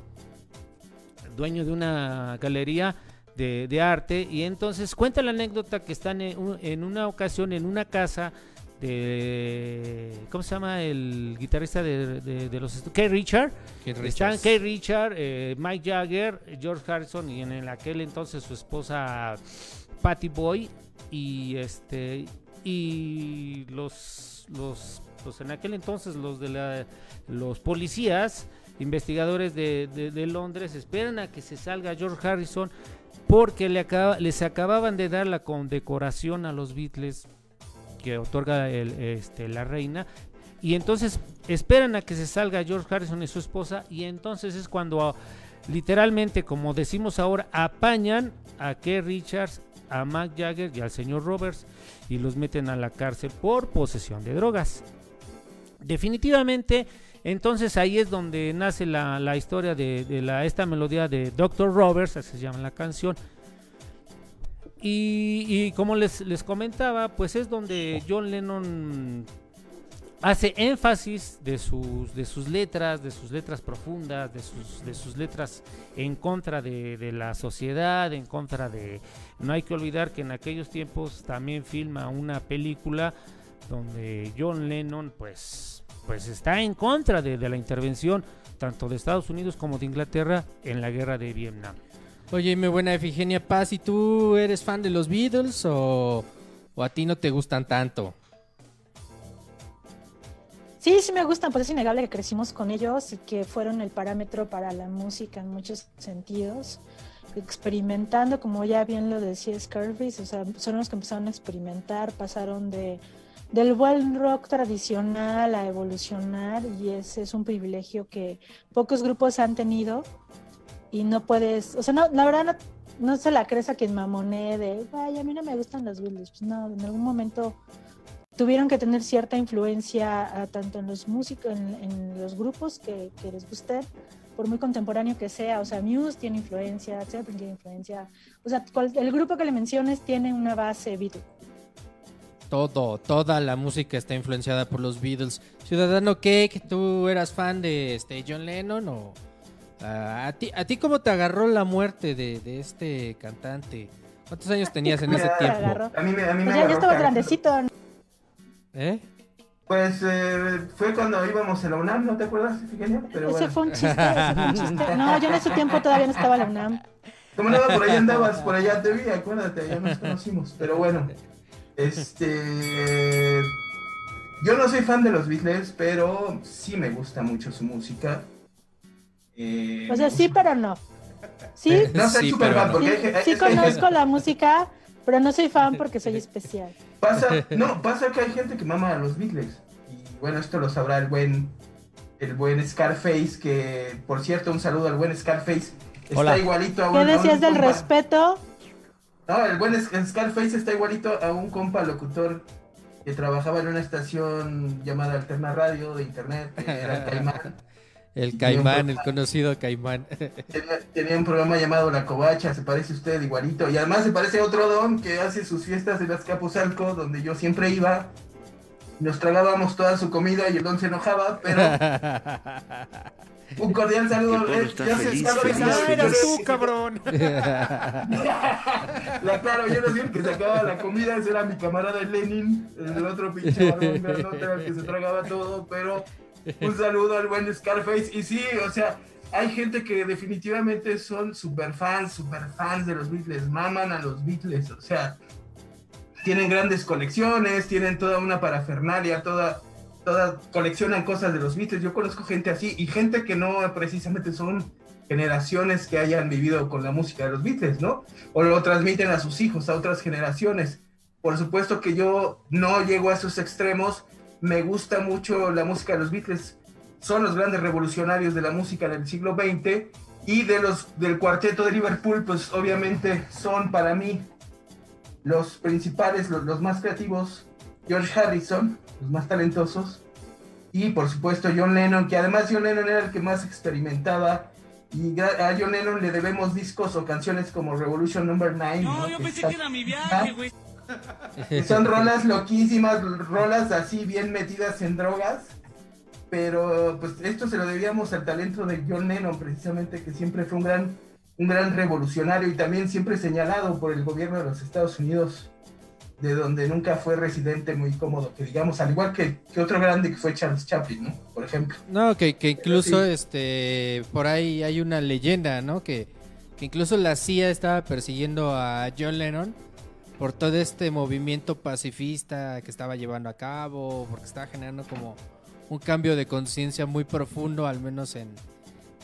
dueño de una galería de, de arte y entonces cuenta la anécdota que están en, en una ocasión en una casa de, ¿cómo se llama el guitarrista de, de- de los, Keith Richard? Están. Keith Richard, eh, Mike Jagger, George Harrison y en, el- aquel entonces su esposa Patty Boy y este y los los pues en aquel entonces los de la los policías investigadores de, de- Londres esperan a que se salga George Harrison porque le acaba- les acababan de dar la condecoración a los Beatles que otorga el, este, la reina. Y entonces esperan a que se salga George Harrison y su esposa y entonces es cuando ah, literalmente como decimos ahora apañan a Keith Richards a Mac Jagger y al señor Roberts y los meten a la cárcel por posesión de drogas. Definitivamente entonces ahí es donde nace la, la historia de, de la, esta melodía de Dr. Roberts, así se llama la canción. Y, y como les, les comentaba, pues es donde John Lennon hace énfasis de sus, de sus letras, de sus letras profundas, de sus, de sus letras en contra de, de la sociedad, en contra de... No hay que olvidar que en aquellos tiempos también filma una película donde John Lennon pues, pues está en contra de, de la intervención tanto de Estados Unidos como de Inglaterra en la guerra de Vietnam. Oye, mi buena Efigenia Paz, ¿y tú eres fan de los Beatles o, o a ti no te gustan tanto? Sí, sí me gustan, pues es innegable que crecimos con ellos y que fueron el parámetro para la música en muchos sentidos. Experimentando, como ya bien lo decía Scarface, o sea, son los que empezaron a experimentar, pasaron de del buen rock tradicional a evolucionar y ese es un privilegio que pocos grupos han tenido y no puedes, o sea, no, la verdad no, no se la crees a quien mamonee de, vaya, a mí no me gustan los Beatles, pues no, en algún momento tuvieron que tener cierta influencia ah, tanto en los músicos, en, los grupos que, les gusten, por muy contemporáneo que sea, o sea, Muse tiene influencia, Zeppelin tiene influencia, o sea, el grupo que le menciones tiene una base Beatle. Todo, toda la música está influenciada por los Beatles. Ciudadano Cake, ¿tú eras fan de este John Lennon o ah, a ti a ti cómo te agarró la muerte de, de este cantante? ¿Cuántos años tenías en ese tiempo? A mí, me- a mí me Pues ya, ya estaba grandecito, ¿no? ¿Eh? Pues eh, fue cuando íbamos a la UNAM, ¿no te acuerdas? Pero ese bueno. fue un chiste, ese fue un chiste. No, yo en ese tiempo todavía no estaba en la UNAM. ¿Cómo no? Por allá andabas, por allá te vi, acuérdate, ya nos (laughs) conocimos. Pero bueno, este. Yo no soy fan de los Beatles, pero sí me gusta mucho su música. Eh, O sea, sí, pero no. Sí, (laughs) No soy Sí, super fan, no. porque sí, hay sí hay conozco la música, pero no soy fan porque soy especial. Pasa, (laughs) no, pasa que hay gente que mama a los Beatles. Y bueno, esto lo sabrá el buen el buen Scarface, que por cierto, un saludo al buen Scarface. Está Hola. igualito a un, ¿Qué decías del compa. respeto? No, el buen Sc- Scarface está igualito a un compa locutor que trabajaba en una estación llamada Alterna Radio de internet, que era el Caimán. (laughs) El caimán, el conocido caimán. (laughs) Tenía, tenía un programa llamado La Covacha, se parece usted igualito. Y además se parece a otro don que hace sus fiestas en Azcapotzalco, donde yo siempre iba. Nos tragábamos toda su comida y el don se enojaba, pero (laughs) un cordial saludo. Que todo Eh, se feliz. eras tú, cabrón. (laughs) La claro, yo no soy el que sacaba la comida, ese era mi camarada el Lenin, el otro pinche barbón grandote que se tragaba todo, pero un saludo al buen Scarface. Y sí, o sea, hay gente que definitivamente son super fans, super fans de los Beatles, maman a los Beatles, o sea, tienen grandes colecciones, tienen toda una parafernalia, toda, toda, coleccionan cosas de los Beatles. Yo conozco gente así y gente que no precisamente son generaciones que hayan vivido con la música de los Beatles, ¿no? O lo transmiten a sus hijos, a otras generaciones. Por supuesto que yo no llego a esos extremos. Me gusta mucho la música de los Beatles. Son los grandes revolucionarios de la música del siglo XX y de los del cuarteto de Liverpool, pues obviamente son para mí los principales, los más creativos. George Harrison, los más talentosos. Y por supuesto John Lennon, que además John Lennon era el que más experimentaba. Y a John Lennon le debemos discos o canciones como Revolution Number 9. No, yo pensé que era mi viaje, güey. Que (laughs) son rolas loquísimas, rolas así bien metidas en drogas. Pero pues esto se lo debíamos al talento de John Lennon, precisamente, que siempre fue un gran, un gran revolucionario y también siempre señalado por el gobierno de los Estados Unidos, de donde nunca fue residente muy cómodo, que digamos, al igual que, que otro grande que fue Charles Chaplin, ¿no? Por ejemplo. No, que, que incluso sí. este por ahí hay una leyenda, ¿no? Que, que incluso la CIA estaba persiguiendo a John Lennon por todo este movimiento pacifista que estaba llevando a cabo, porque estaba generando como un cambio de conciencia muy profundo, al menos en,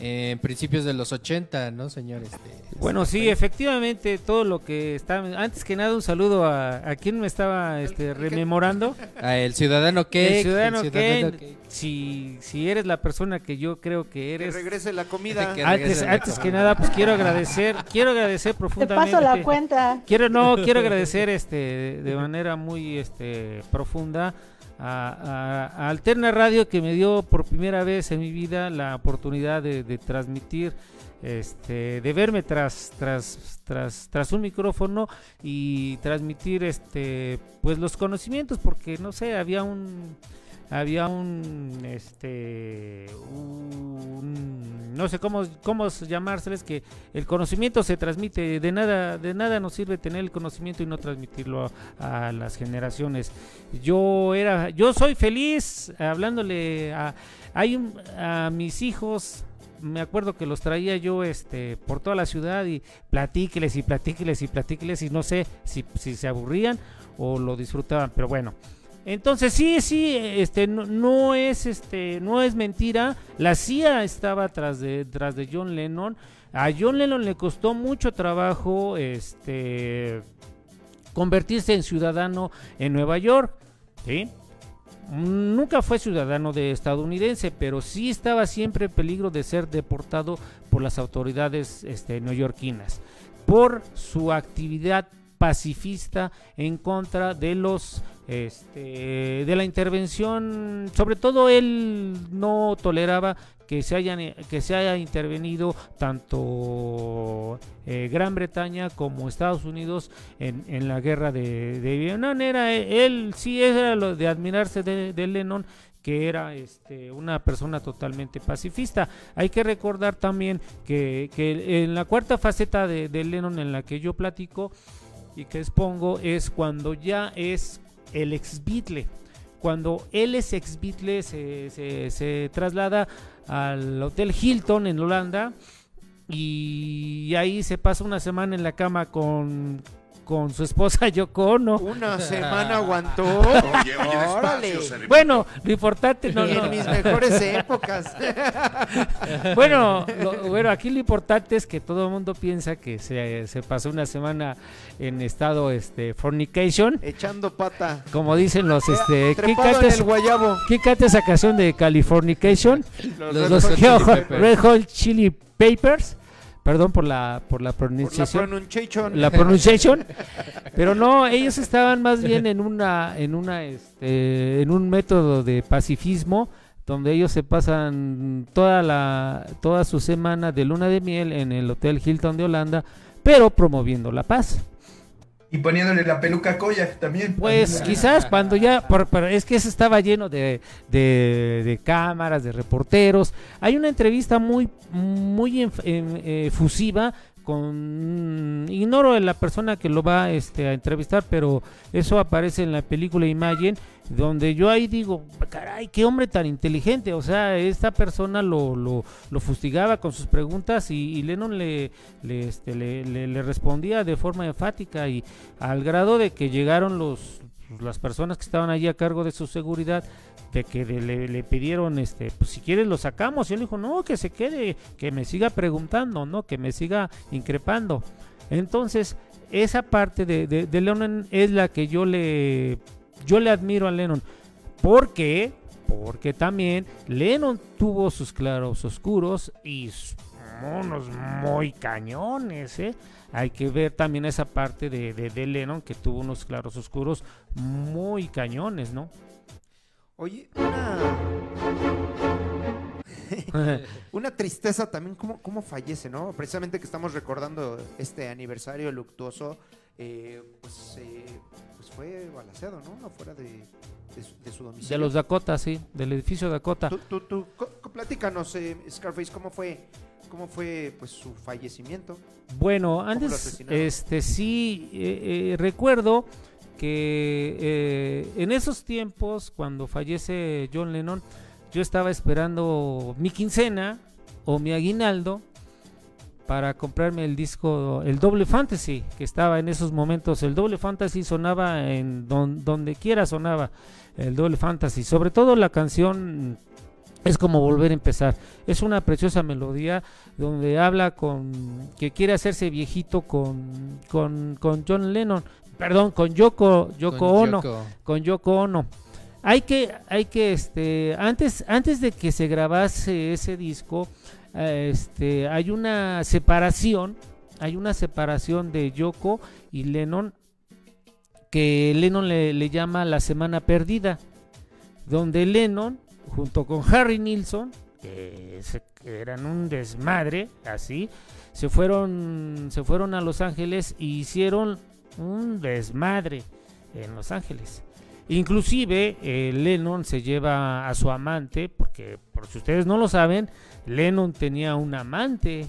en principios de los 80, ¿no, señor? Este, Bueno, sí, efectivamente, todo lo que está... Antes que nada, un saludo a, a quien me estaba este, rememorando. Ah, el ciudadano que El ciudadano Ken, si, si eres la persona que yo creo que Que eres... regrese la comida. (laughs) Que Antes, regrese la antes que nada, pues quiero agradecer, quiero agradecer Te profundamente. paso la cuenta. Quiero no, quiero (laughs) agradecer este de, de manera muy este profunda a, Alterna Radio que me dio por primera vez en mi vida la oportunidad de, de transmitir este de verme tras tras tras tras un micrófono y transmitir este pues los conocimientos porque no sé había un había un este un- no sé cómo cómo llamárseles que el conocimiento se transmite. De nada de nada nos sirve tener el conocimiento y no transmitirlo a, a las generaciones. Yo era yo soy feliz hablándole a hay un- a mis hijos me acuerdo que los traía yo este por toda la ciudad y platíqueles y platíqueles y platíqueles y no sé si, si se aburrían o lo disfrutaban pero bueno entonces sí, sí, este no, no es este no es mentira. La CIA estaba tras de tras de John Lennon. A John Lennon le costó mucho trabajo este convertirse en ciudadano en Nueva York, ¿sí? Nunca fue ciudadano de estadounidense, pero sí estaba siempre en peligro de ser deportado por las autoridades este, neoyorquinas por su actividad pacifista en contra de los este, de la intervención sobre todo él no toleraba que se hayan que se haya intervenido tanto eh, Gran Bretaña como Estados Unidos en, la guerra de, de Vietnam era él sí era lo de admirarse de, de Lennon que era este, una persona totalmente pacifista. Hay que recordar también que, que en la cuarta faceta de, de Lennon en la que yo platico y que expongo es cuando ya es el ex Beatle. Cuando él es ex Beatle se, se, se traslada al Hotel Hilton en Holanda y ahí se pasa una semana en la cama con con su esposa (laughs) Yoko Ono. Una semana aguantó. (laughs) Oye, oye, Órale. despacio. Bueno, lo importante no, no. En mis mejores épocas. (laughs) Bueno, lo- bueno, aquí lo importante es que todo el mundo piensa que se, se pasó una semana en estado este fornication, Echando pata. como dicen los este ¿qué Trepado en el guayabo. ¿qué canta esa canción de Californication? Los Los Red Hot Red Chili Hot- Peppers. Papers. Perdón por la por la Por la pronunciación. la pronunciation pero no ellos estaban más bien en una en una este en un método de pacifismo donde ellos se pasan toda la toda su semana de luna de miel en el hotel Hilton de Holanda pero promoviendo la paz Y poniéndole la peluca a Koyak también. pues También. quizás cuando ya, por- es que eso estaba lleno de, de- de cámaras, de reporteros. Hay una entrevista muy, muy eh, efusiva con, ignoro la persona que lo va este, a entrevistar, pero eso aparece en la película Imagine, donde yo ahí digo, caray, qué hombre tan inteligente. O sea, esta persona lo, lo, lo fustigaba con sus preguntas y, Lennon le, le, este, le- le respondía de forma enfática y al grado de que llegaron los las personas que estaban allí a cargo de su seguridad de que le, le pidieron este pues si quieres lo sacamos. Y él dijo no que se quede que me siga preguntando no que me siga increpando entonces esa parte de, de, Lennon es la que yo le yo le admiro a Lennon. Porque porque también Lennon tuvo sus claros oscuros y s- unos muy cañones, ¿eh? Hay que ver también esa parte de, de, de Lennon que tuvo unos claros oscuros muy cañones, ¿no? Oye, una. (laughs) una tristeza también, ¿cómo, ¿cómo fallece, no? Precisamente que estamos recordando este aniversario luctuoso, eh, pues, eh, pues fue balaseado, ¿no? Afuera de, de, su, de su domicilio. De los Dakota, sí, del edificio Dakota. Tú, tú, tú, platícanos, eh, Scarface, ¿cómo fue, cómo fue pues, su fallecimiento? Bueno, antes, este sí, eh, eh, recuerdo que eh, en esos tiempos, cuando fallece John Lennon, yo estaba esperando mi quincena o mi aguinaldo para comprarme el disco, el Doble Fantasy, que estaba en esos momentos. El Doble Fantasy sonaba en don- donde quiera sonaba el Doble Fantasy. Sobre todo la canción es como volver a empezar. Es una preciosa melodía donde habla con que quiere hacerse viejito con, con, con John Lennon, perdón, con Yoko, Yoko Con Ono Yoko. con Yoko Ono. Hay que, hay que, este, antes, antes de que se grabase ese disco, este, hay una separación, hay una separación de Yoko y Lennon que Lennon le, le llama la semana perdida, donde Lennon, junto con Harry Nilsson, que eran un desmadre, así, se fueron, se fueron a Los Ángeles y hicieron un desmadre en Los Ángeles. Inclusive eh, Lennon se lleva a su amante, porque por si ustedes no lo saben, Lennon tenía un amante.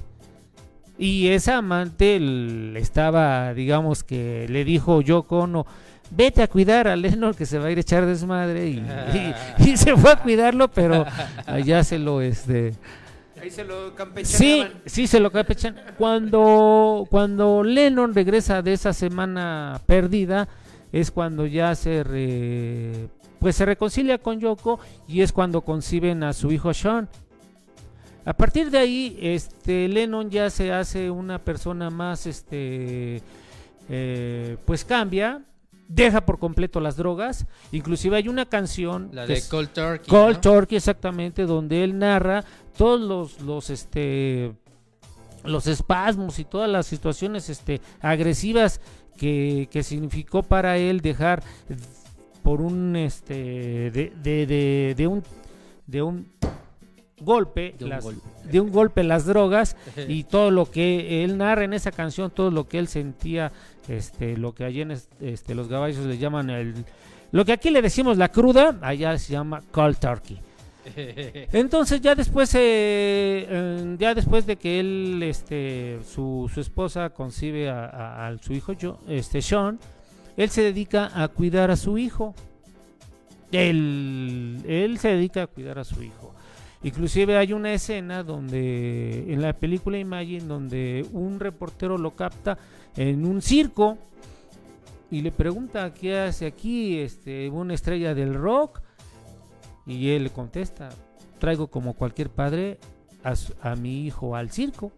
Y esa amante estaba, digamos que le dijo Yoko Ono, vete a cuidar a Lennon que se va a ir a echar desmadre. Y, y- y se fue a cuidarlo, pero allá se lo, este... Ahí se lo Sí, sí, se lo campechan. Cuando, cuando Lennon regresa de esa semana perdida, es cuando ya se re- pues se reconcilia con Yoko y es cuando conciben a su hijo Sean. A partir de ahí, este Lennon ya se hace una persona más, este, eh, pues cambia, deja por completo las drogas. Inclusive hay una canción La de es- Cold Turkey. Cold ¿no? Turkey, exactamente, donde él narra todos los, los este los espasmos y todas las situaciones este agresivas que, que significó para él dejar por un este de, de, de, de un de un golpe De un las- golpe. de un golpe las drogas (laughs) y todo lo que él narra en esa canción, todo lo que él sentía, este, lo que allá en es- este, los gaballos le llaman el, lo que aquí le decimos la cruda, allá se llama cold turkey. (laughs) Entonces ya después, eh, eh, ya después de que él, este, su, su esposa concibe a, a- a su hijo, yo, este, Sean, él se dedica a cuidar a su hijo. Él, él se dedica a cuidar a su hijo. Inclusive hay una escena donde en la película Imagine donde un reportero lo capta en un circo y le pregunta qué hace aquí este, una estrella del rock y él le contesta, traigo como cualquier padre a, a mi hijo al circo.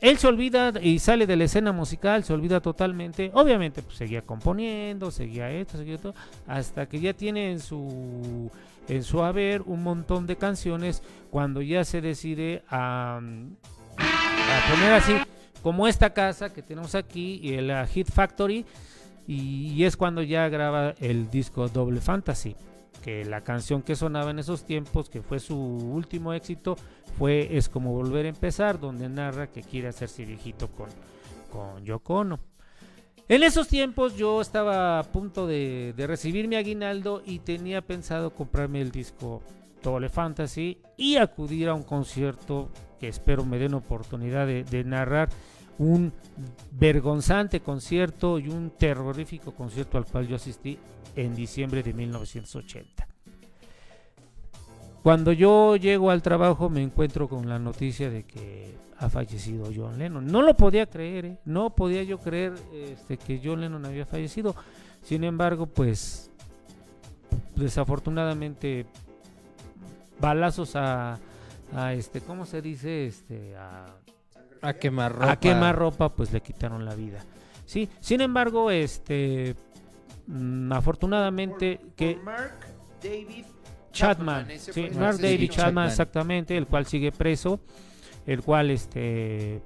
Él se olvida y sale de la escena musical, se olvida totalmente. Obviamente, pues seguía componiendo, seguía esto, seguía todo, hasta que ya tiene en su en su haber un montón de canciones cuando ya se decide a, poner así como esta casa que tenemos aquí y uh, Hit Factory y, es cuando ya graba el disco Double Fantasy que la canción que sonaba en esos tiempos que fue su último éxito fue Es como volver a empezar donde narra que quiere hacerse viejito con, con Yoko. En esos tiempos yo estaba a punto de, de recibir mi aguinaldo y tenía pensado comprarme el disco Double Fantasy y acudir a un concierto que espero me den oportunidad de, de narrar un vergonzante concierto y un terrorífico concierto al cual yo asistí en diciembre de 1980. Cuando yo llego al trabajo me encuentro con la noticia de que ha fallecido John Lennon. No lo podía creer, ¿eh? no podía yo creer este, que John Lennon había fallecido. Sin embargo, pues desafortunadamente balazos a, a este, ¿cómo se dice? Este, a, A quemar ropa. a quemar ropa, pues le quitaron la vida. Sí, sin embargo, este, mm, afortunadamente que Mark David Chapman, sí, Mark asesino. David Chapman, Chapman. exactamente, el cual sigue preso, el cual, este,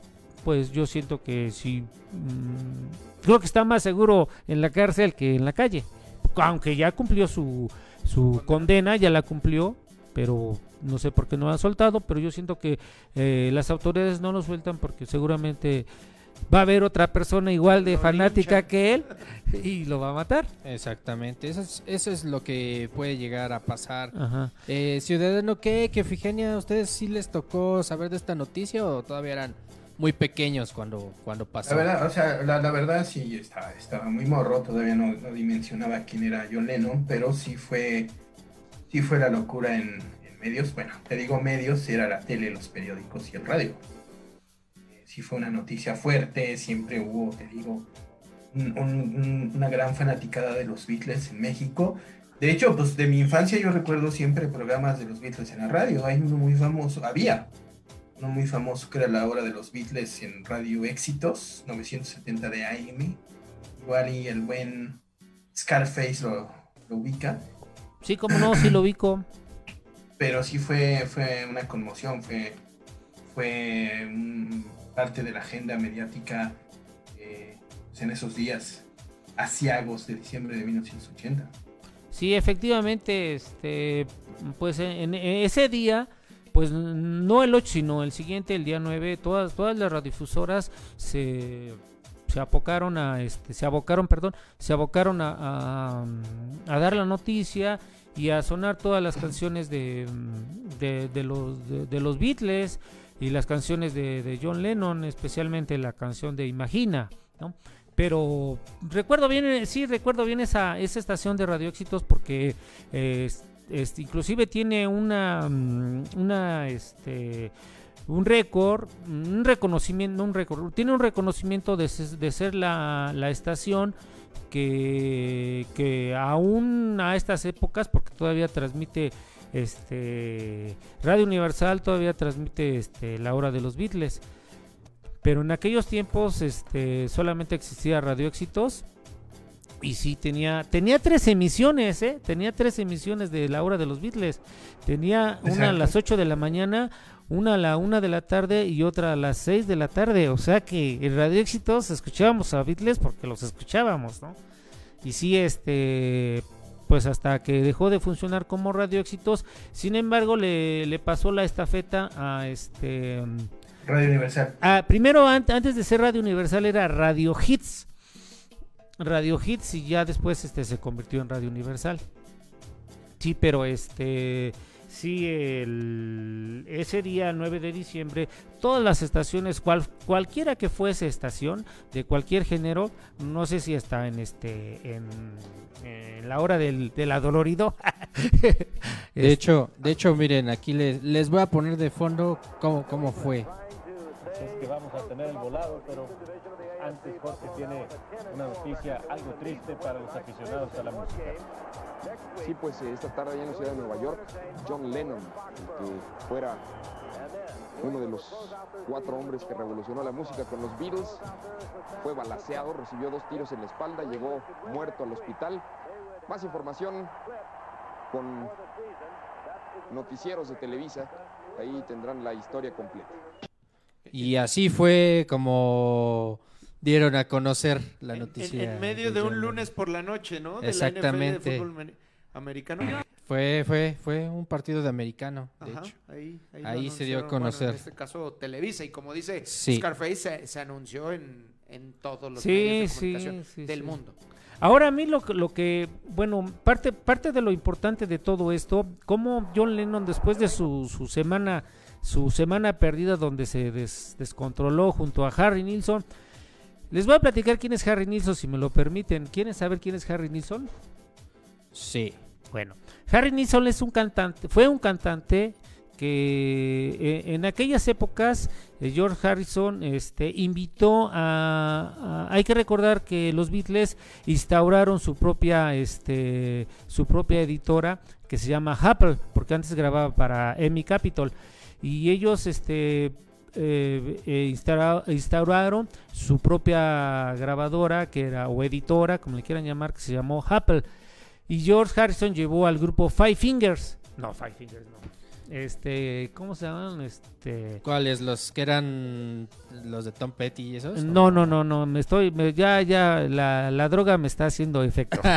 pues yo siento que sí, mm, creo que está más seguro en la cárcel que en la calle, aunque ya cumplió su, su condena, ya la cumplió, pero no sé por qué no lo han soltado, pero yo siento que eh, las autoridades no lo sueltan porque seguramente va a haber otra persona igual de Lo fanática que él y lo va a matar. Exactamente, eso es, eso es lo que puede llegar a pasar. Ajá. Eh, Ciudadano, ¿qué? ¿Que Figenia, ustedes sí les tocó saber de esta noticia o todavía eran muy pequeños cuando, cuando pasó? La verdad, o sea, la, la verdad sí estaba, estaba muy morro, todavía no, no dimensionaba quién era John Lennon, pero sí fue, sí fue la locura en, en medios. Bueno, te digo medios, era la tele, los periódicos y el radio. Sí fue una noticia fuerte, siempre hubo, te digo, un- un- un- una gran fanaticada de los Beatles en México. De hecho, pues de mi infancia yo recuerdo siempre programas de los Beatles en la radio. Hay uno muy famoso, había uno muy famoso que era la hora de los Beatles en Radio Éxitos, 970 de AM. Igual y el buen Scarface lo, lo ubica. Sí, como no, sí lo ubico. Pero sí fue, fue una conmoción, fue, fue un- parte de la agenda mediática eh, en esos días asiagos de diciembre de 1980. Sí, efectivamente, este, pues en, ese día, pues no el 8, sino el siguiente, el día 9, todas, todas las radiodifusoras se, se abocaron a, este, se abocaron, perdón, se abocaron a, a, dar la noticia y a sonar todas las canciones de, de, los, de los Beatles y las canciones de, de John Lennon, especialmente la canción de Imagina, ¿no? Pero recuerdo bien, eh, sí, recuerdo bien esa, esa estación de Radio Éxitos porque eh, es- este, inclusive tiene una, mm, una este, un récord, un reconocimiento, no un récord, tiene un reconocimiento de, de ser la, la estación que, que aún a estas épocas, porque todavía transmite este Radio Universal, todavía transmite este, la hora de los Beatles. Pero en aquellos tiempos este, solamente existía Radio Éxitos. Y sí, tenía, tenía tres emisiones, ¿eh? Tenía tres emisiones de la hora de los Beatles. Tenía una a las 8 de la mañana, una a la 1 de la tarde y otra a las 6 de la tarde. O sea que en Radio Éxitos escuchábamos a Beatles porque los escuchábamos, ¿no? Y sí, este, pues hasta que dejó de funcionar como Radio Éxitos. Sin embargo, le, le pasó la estafeta a este... Radio Universal. Primero, an- antes de ser Radio Universal, era Radio Hits. Radio Hits y ya después este se convirtió en Radio Universal. Sí, pero este sí el ese día 9 de diciembre todas las estaciones cual, cualquiera que fuese estación de cualquier género, no sé si está en este en, en la hora del, del adolorido. De (laughs) hecho, de hecho, miren, aquí les, les voy a poner de fondo cómo, cómo fue. Es que vamos a tener el volado, pero antes Jorge tiene una noticia algo triste para los aficionados a la música. Sí, pues eh, esta tarde allá en la ciudad de Nueva York, John Lennon, el que fuera uno de los cuatro hombres que revolucionó la música con los Beatles, fue balaceado, recibió dos tiros en la espalda, llegó muerto al hospital. Más información con noticieros de Televisa, ahí tendrán la historia completa. Y así fue como dieron a conocer la noticia. En, en medio de un lunes por la noche, ¿no? De Exactamente. La NFL de fútbol amer- americano. Fue, fue, fue un partido de americano, de Ajá, hecho. ahí, ahí se dio a bueno, conocer. en este caso Televisa y como dice Sí. Scarface se, se anunció en, en todos los Sí, medios de comunicación sí, del sí. mundo. Ahora a mí lo, que- lo que, bueno, parte, parte de lo importante de todo esto, como John Lennon después de su, su semana, su semana perdida donde se des- descontroló junto a Harry Nilsson, les voy a platicar quién es Harry Nilsson si me lo permiten. ¿Quieren saber quién es Harry Nilsson? Sí. Bueno, Harry Nilsson es un cantante, fue un cantante que eh, en aquellas épocas eh, George Harrison este, invitó a, a- Hay que recordar que los Beatles instauraron su propia, este, su propia editora que se llama Apple, porque antes grababa para EMI Capitol. Y ellos este, eh, eh, instaura- instauraron su propia grabadora, que era, o editora, como le quieran llamar, que se llamó Apple. Y George Harrison llevó al grupo Five Fingers. No, Five Fingers no. Este, ¿cómo se llaman? Este. ¿Cuáles? ¿Los que eran los de Tom Petty y esos? No, no, no, no, me estoy, me- ya, ya, la, la droga me está haciendo efecto. (laughs)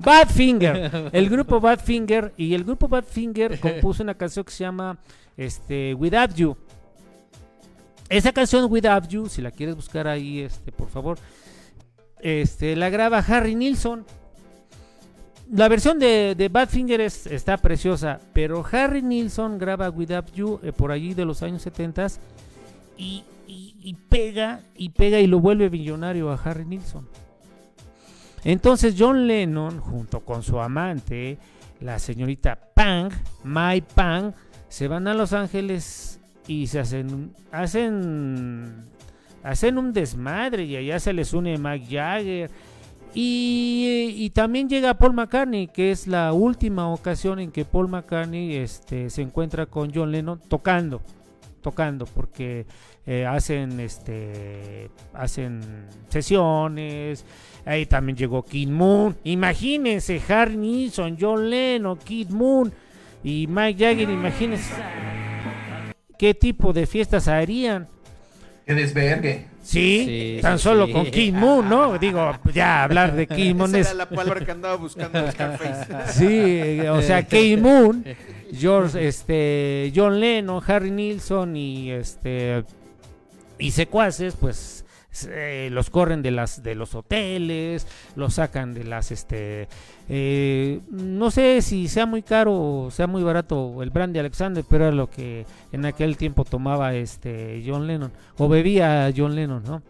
Badfinger, el grupo Badfinger, y el grupo Badfinger compuso una canción que se llama, este, Without You. Esa canción Without You, si la quieres buscar ahí, este, por favor, este, la graba Harry Nilsson. La versión de, de Badfinger es- está preciosa, pero Harry Nilsson graba Without You eh, por allí de los años 70 y, y- y pega y pega y lo vuelve millonario a Harry Nilsson. Entonces John Lennon, junto con su amante, la señorita Pang, Mai Pang, se van a Los Ángeles y se hacen hacen hacen un desmadre y allá se les une Mike Jagger y, también llega Paul McCartney, que es la última ocasión en que Paul McCartney este, se encuentra con John Lennon tocando, tocando, porque eh, hacen este hacen sesiones. Ahí también llegó Kid Moon. Imagínense, Harry Nilsson, John Lennon, Kid Moon y Mike Jagger. Imagínense qué tipo de fiestas harían. Que desvergue. Sí, Sí, tan sí, solo sí. con Kid Moon, ¿no? Digo, ya hablar de Kid Moon Esa es... era la palabra que andaba buscando el Scarface. (laughs) Sí, o sea, Kid Moon, George, este, John Lennon, Harry Nilsson y este y secuaces, pues eh, los corren de las de los hoteles, los sacan de las este eh, no sé si sea muy caro o sea muy barato el brandy Alexander, pero era lo que en aquel tiempo tomaba este John Lennon o bebía John Lennon, ¿no?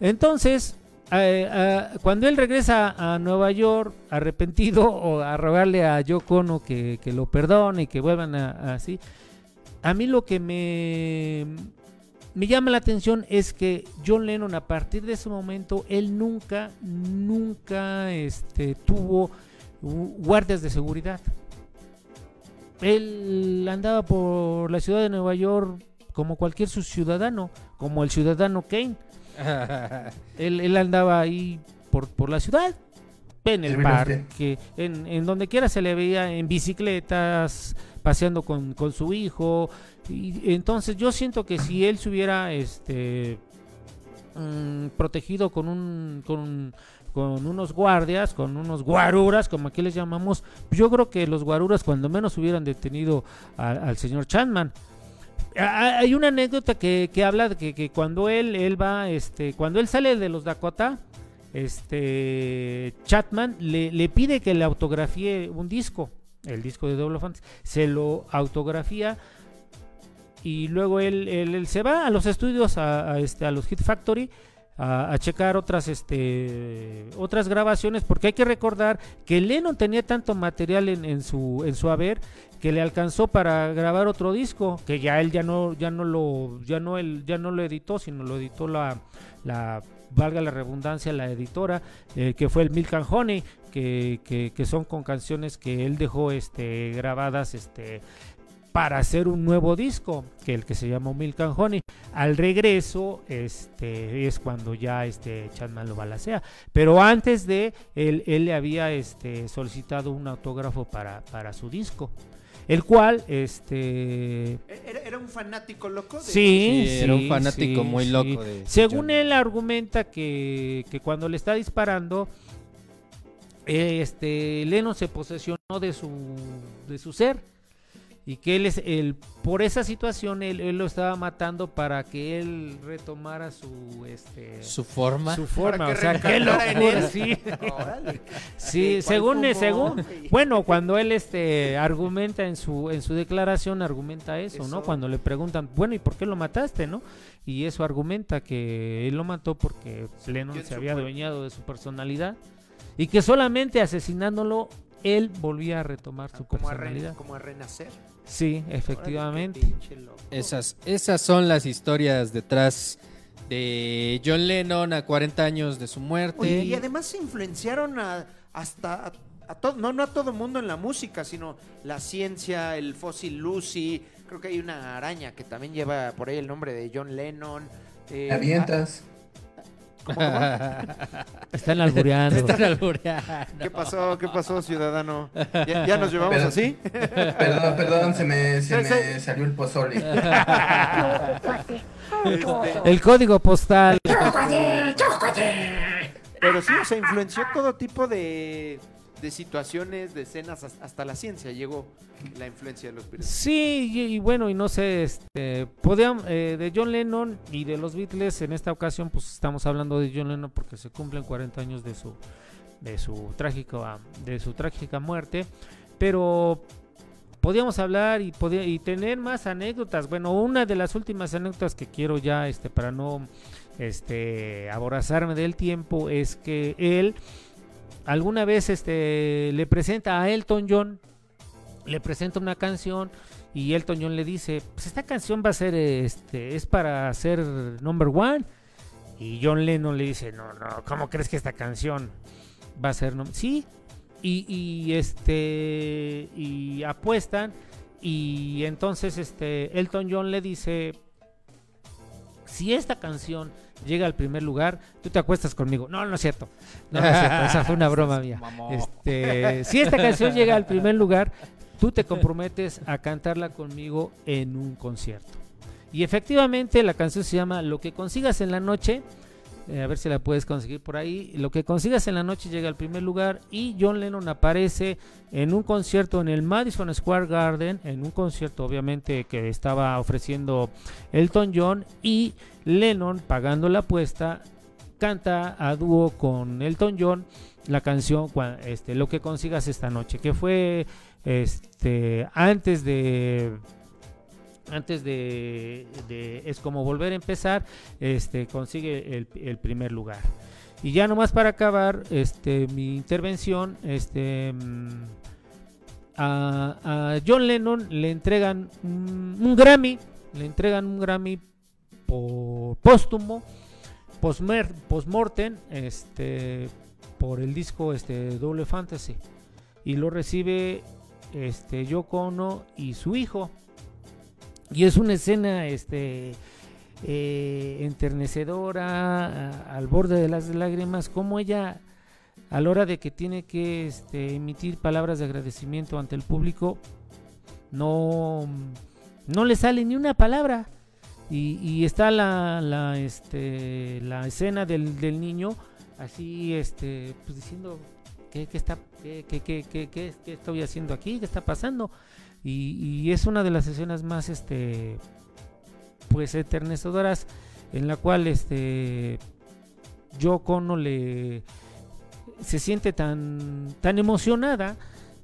Entonces, cuando él regresa a Nueva York arrepentido (laughs) o a rogarle a Yoko Ono que, que lo perdone y que vuelvan a, a así, a mí lo que me, me llama la atención es que John Lennon a partir de ese momento, él nunca, nunca este, tuvo gu- guardias de seguridad. Él andaba por la ciudad de Nueva York como cualquier su ciudadano, como el ciudadano Kane. (laughs) Él, él andaba ahí por, por la ciudad, en el parque, en, en donde quiera se le veía en bicicletas, paseando con, con su hijo. Y entonces yo siento que si él se hubiera este, mm, protegido con un, con, con unos guardias, con unos guaruras, como aquí les llamamos, yo creo que los guaruras cuando menos hubieran detenido al señor Chapman. Ah, Hay una anécdota que, que habla de que, que cuando él, él va, este, cuando él sale de los Dakota, este Chatman le, le pide que le autografíe un disco, el disco de Double Fantasy, se lo autografía y luego él, él- se va a los estudios, a, este, a los Hit Factory, a, checar otras este otras grabaciones porque hay que recordar que Lennon tenía tanto material en, en su en su haber que le alcanzó para grabar otro disco que ya él ya no ya no lo ya no ya no lo editó sino lo editó la la valga la redundancia la editora eh, que fue el Milk and Honey que, que, son con canciones que él dejó este grabadas este para hacer un nuevo disco, que el que se llamó Milk and Honey. Al regreso, este es cuando ya este Chapman lo balacea. Pero antes de él, él le había este solicitado un autógrafo para, para su disco. El cual, este Era, era un fanático loco de Sí, Sí, era un sí, fanático sí, muy sí. loco de- Según John. él argumenta que, que cuando le está disparando, eh, este Lennon se posesionó de su de su ser y que él es el por esa situación él, él lo estaba matando para que él retomara su este Su forma. su forma, que o sea, locura, él. sí. (laughs) Órale. Sí, ¿Cuál según fumó? según (laughs) bueno, cuando él este argumenta en su en su declaración argumenta eso, ¿no? Cuando le preguntan, "Bueno, ¿y por qué lo mataste, no?" Y eso argumenta que él lo mató porque Lennon se había adueñado de su personalidad y que solamente asesinándolo él volvía a retomar su como a, re- personalidad. como a renacer. Sí, efectivamente. Esas, esas son las historias detrás de John Lennon a 40 años de su muerte. Oye, y además se influenciaron a, hasta a, a todo, no, no a todo mundo en la música, sino la ciencia, el fósil Lucy. Creo que hay una araña que también lleva por ahí el nombre de John Lennon. eh, ¿Me avientas? ¿Cómo, cómo? (laughs) Están albureando. Están albureando. ¿Qué pasó? ¿Qué pasó, ciudadano? ¿Ya, ya nos llevamos así? Perdón, perdón, se me, se me salió el pozole. El código postal. Pero sí, o sea, influenció todo tipo de, de situaciones, de escenas, has- hasta la ciencia llegó la influencia de los Beatles. Sí, y, bueno, y no sé, este, podían, eh, de John Lennon y de los Beatles, en esta ocasión, pues estamos hablando de John Lennon porque se cumplen 40 años de su, de su trágica, de su trágica muerte, pero podíamos hablar y, podía- y tener más anécdotas. Bueno, una de las últimas anécdotas que quiero ya, este, para no, este, aborazarme del tiempo, es que él alguna vez, este, le presenta a Elton John le presenta una canción y Elton John le dice, pues esta canción va a ser, este, es para ser number one. Y John Lennon le dice, no, no, ¿cómo crees que esta canción va a ser? number Sí, y, y, este, y apuestan y entonces este, Elton John le dice, si esta canción llega al primer lugar, tú te acuestas conmigo. No, no es cierto. No, no es cierto. Esa fue una (laughs) broma mía. Este, si esta canción llega al primer lugar, tú te comprometes a cantarla conmigo en un concierto. Y efectivamente la canción se llama Lo que consigas en la noche. Eh, a ver si la puedes conseguir por ahí. Lo que consigas en la noche llega al primer lugar y John Lennon aparece en un concierto en el Madison Square Garden, en un concierto obviamente que estaba ofreciendo Elton John y Lennon pagando la apuesta canta a dúo con Elton John la canción este lo que consigas esta noche que fue este antes de antes de, es como volver a empezar este consigue el, primer lugar. Y ya nomás para acabar este mi intervención este mm, a, John Lennon le entregan un, Grammy le entregan un Grammy por póstumo postmortem este por el disco este Double Fantasy. Y lo recibe este Yoko Ono y su hijo y es una escena este eh, enternecedora al borde de las lágrimas como ella a la hora de que tiene que este, emitir palabras de agradecimiento ante el público no no le sale ni una palabra. Y, está la, la, este, la escena del, del niño así este pues diciendo qué, qué está qué- qué- qué estoy haciendo aquí qué está pasando y, es una de las escenas más este pues eternecedoras en la cual este Yoko Ono le se siente tan tan emocionada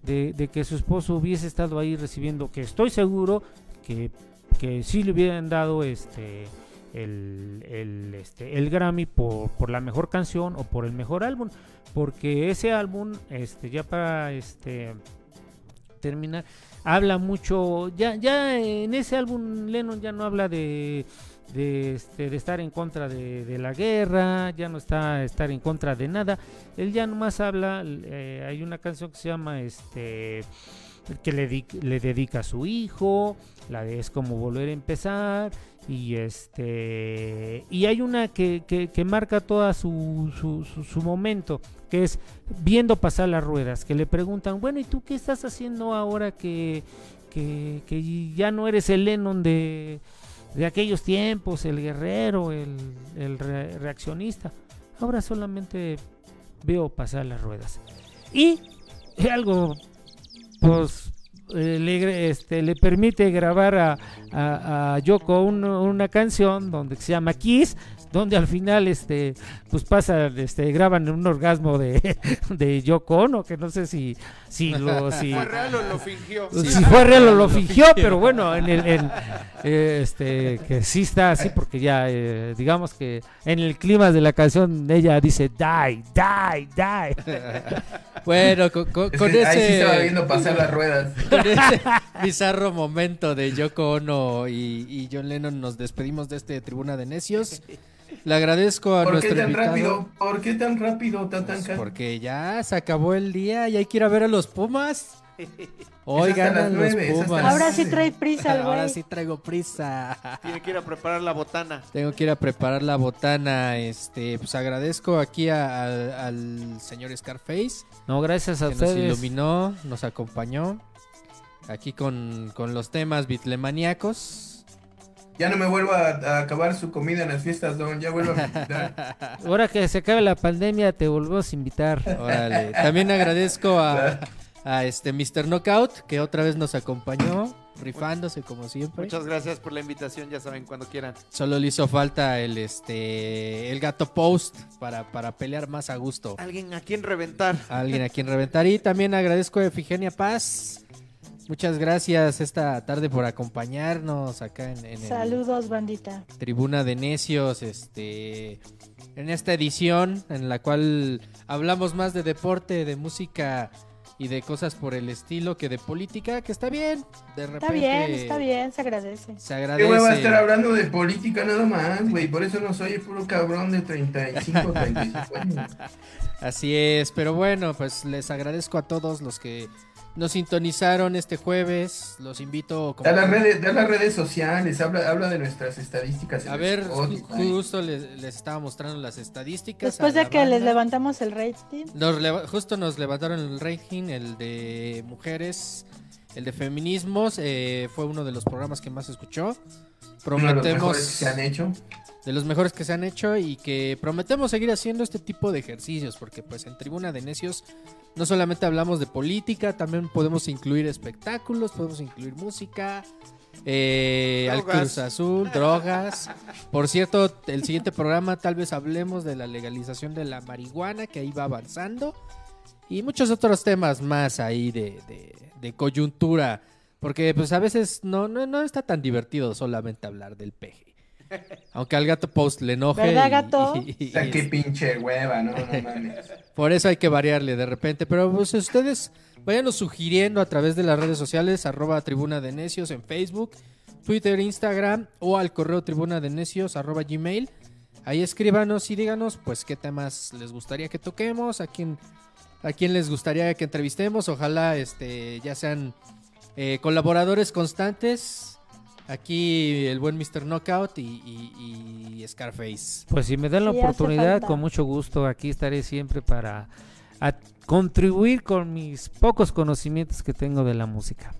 de, de que su esposo hubiese estado ahí recibiendo que estoy seguro que, que sí le hubieran dado este el, el, este, el Grammy por, por la mejor canción o por el mejor álbum. Porque ese álbum, este, ya para este terminar, habla mucho, ya, ya en ese álbum Lennon ya no habla de, de, este, estar en contra de, la guerra, ya no está estar en contra de nada, él ya nomás habla, eh, hay una canción que se llama este que le, le dedica a su hijo, la de es como volver a empezar y este y hay una que, que, que marca toda su, su, su- su momento que es viendo pasar las ruedas que le preguntan bueno y tú qué estás haciendo ahora que, que, que ya no eres el Lennon de, de aquellos tiempos el guerrero el, el re- reaccionista ahora solamente veo pasar las ruedas y algo pues eh, le, este, le permite grabar a, a, a Yoko un- una canción donde se llama Kiss donde al final este pues pasa este graban un orgasmo de, (laughs) de Yoko Ono que no sé si si lo si ¿Fue real o lo fingió? si fue real o lo (laughs) fingió pero bueno en el en, eh, este que sí está así porque ya eh, digamos que en el clima de la canción ella dice die die die (laughs) Bueno, con, con- Es con que ahí sí ese. estaba viendo pasar las ruedas. Con ese bizarro momento de Yoko Ono y, y John Lennon nos despedimos de este Tribuna de Necios. Le agradezco a ¿Por qué nuestro tan invitado. rápido? ¿Por qué tan rápido, Tatanka? Porque ya se acabó el día y hay que ir a ver a los Pumas. (laughs) Hoy ganan los Pumas. Ahora sí trae prisa (laughs) Ahora sí traigo prisa. Tiene que ir a preparar la botana. Tengo que ir a preparar la botana. Este, pues agradezco aquí a- al- al señor Scarface no gracias a que nos ustedes iluminó, nos acompañó. Aquí con, con los temas bitlemaníacos. Ya no me vuelvo a, a acabar su comida en las fiestas, Don. Ya vuelvo a visitar. (laughs) ahora que se acabe la pandemia te volvemos a invitar Órale. También agradezco a, (laughs) a este Mr. Knockout que otra vez nos acompañó, rifándose como siempre. Muchas gracias por la invitación, ya saben cuando quieran. Solo le hizo falta el este el gato post para, para pelear más a gusto. Alguien a quien reventar. Alguien a quien reventar. Y también agradezco a Efigenia Paz. Muchas gracias esta tarde por acompañarnos acá en, en el Saludos, bandita. Tribuna de Necios, este, en esta edición en la cual hablamos más de deporte, de música y de cosas por el estilo que de política, que está bien. De repente Está bien, está bien, se agradece. se ¿Qué agradece. hueva estar hablando de política nada más, güey? Por eso no soy el puro cabrón de 35, 35 años. (laughs) Así es, pero bueno, pues les agradezco a todos los que nos sintonizaron este jueves. Los invito como- Da las redes, da las redes sociales, habla, habla de nuestras estadísticas. en A ver, Spotify. justo les, les estaba mostrando las estadísticas. Después a de que les levantamos el rating, Nos leva- justo nos levantaron el ranking, el de mujeres, el de feminismos, eh, fue uno de los programas que más se escuchó. Uno de los Prometemos mejores que se han hecho. De los mejores que se han hecho y que prometemos seguir haciendo este tipo de ejercicios porque pues en Tribuna de Necios no solamente hablamos de política, también podemos incluir espectáculos, podemos incluir música, eh, al. Cruz Azul, drogas. Por cierto, el siguiente programa tal vez hablemos de la legalización de la marihuana que ahí va avanzando y muchos otros temas más ahí de, de- de coyuntura. Porque pues a veces no, no, no está tan divertido solamente hablar del peje. Aunque al gato post le enoje. ¿Verdad, y- gato? y- y- O sea, qué pinche hueva, no, no (laughs) mames. por eso hay que variarle de repente. Pero pues ustedes váyanos sugiriendo a través de las redes sociales, arroba tribuna de necios en Facebook, Twitter, Instagram o al correo tribuna de necios arroba gmail. Ahí escríbanos y díganos pues qué temas les gustaría que toquemos, a quién, a quién les gustaría que entrevistemos. Ojalá este ya sean eh, colaboradores constantes. Aquí el buen Mr. Knockout y, y- y Scarface. Pues si me dan la Sí, oportunidad, con mucho gusto, aquí estaré siempre para a- contribuir con mis pocos conocimientos que tengo de la música.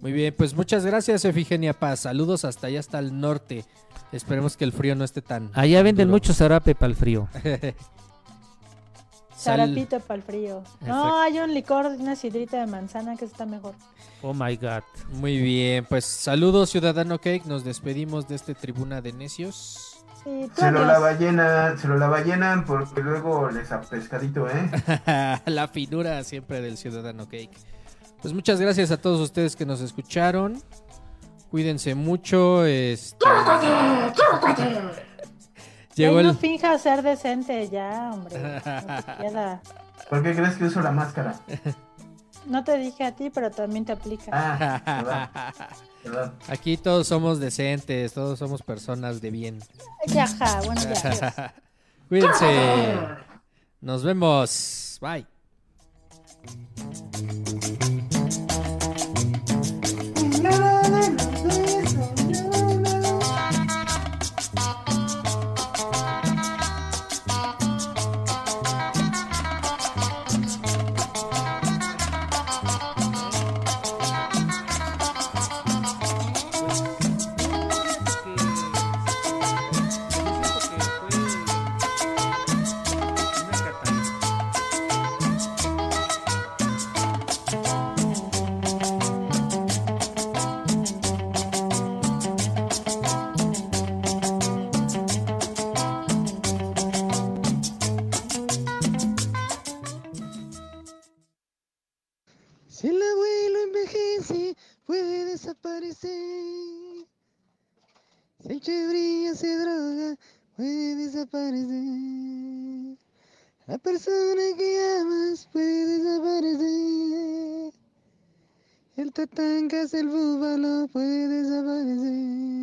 Muy bien, pues muchas gracias Efigenia Paz. Saludos hasta allá, hasta el norte. Esperemos que el frío no esté tan... Allá venden duro. mucho zarape para el frío. (laughs) Zarapito para el frío. No, hay un licor, una sidrita de manzana que está mejor. Oh my god. Muy bien, pues saludos Ciudadano Cake. Nos despedimos de este Tribuna de Necios. Sí, Se lo la ballena, se lo la ballenan porque luego les apescadito, ¿eh? (laughs) La finura siempre del Ciudadano Cake. Pues muchas gracias a todos ustedes que nos escucharon. Cuídense mucho. Este... Llegó Ey, no el. finja ser decente ya, hombre. No. (laughs) ¿Por qué crees que uso la máscara? No te dije a ti, pero también te aplica. Ah, perdón, perdón. Aquí todos somos decentes, todos somos personas de bien. Ya, ja, bueno, ya. (laughs) Cuídense. Nos vemos. Bye. persona que amas puede desaparecer. El tatanca, el búfalo puede desaparecer.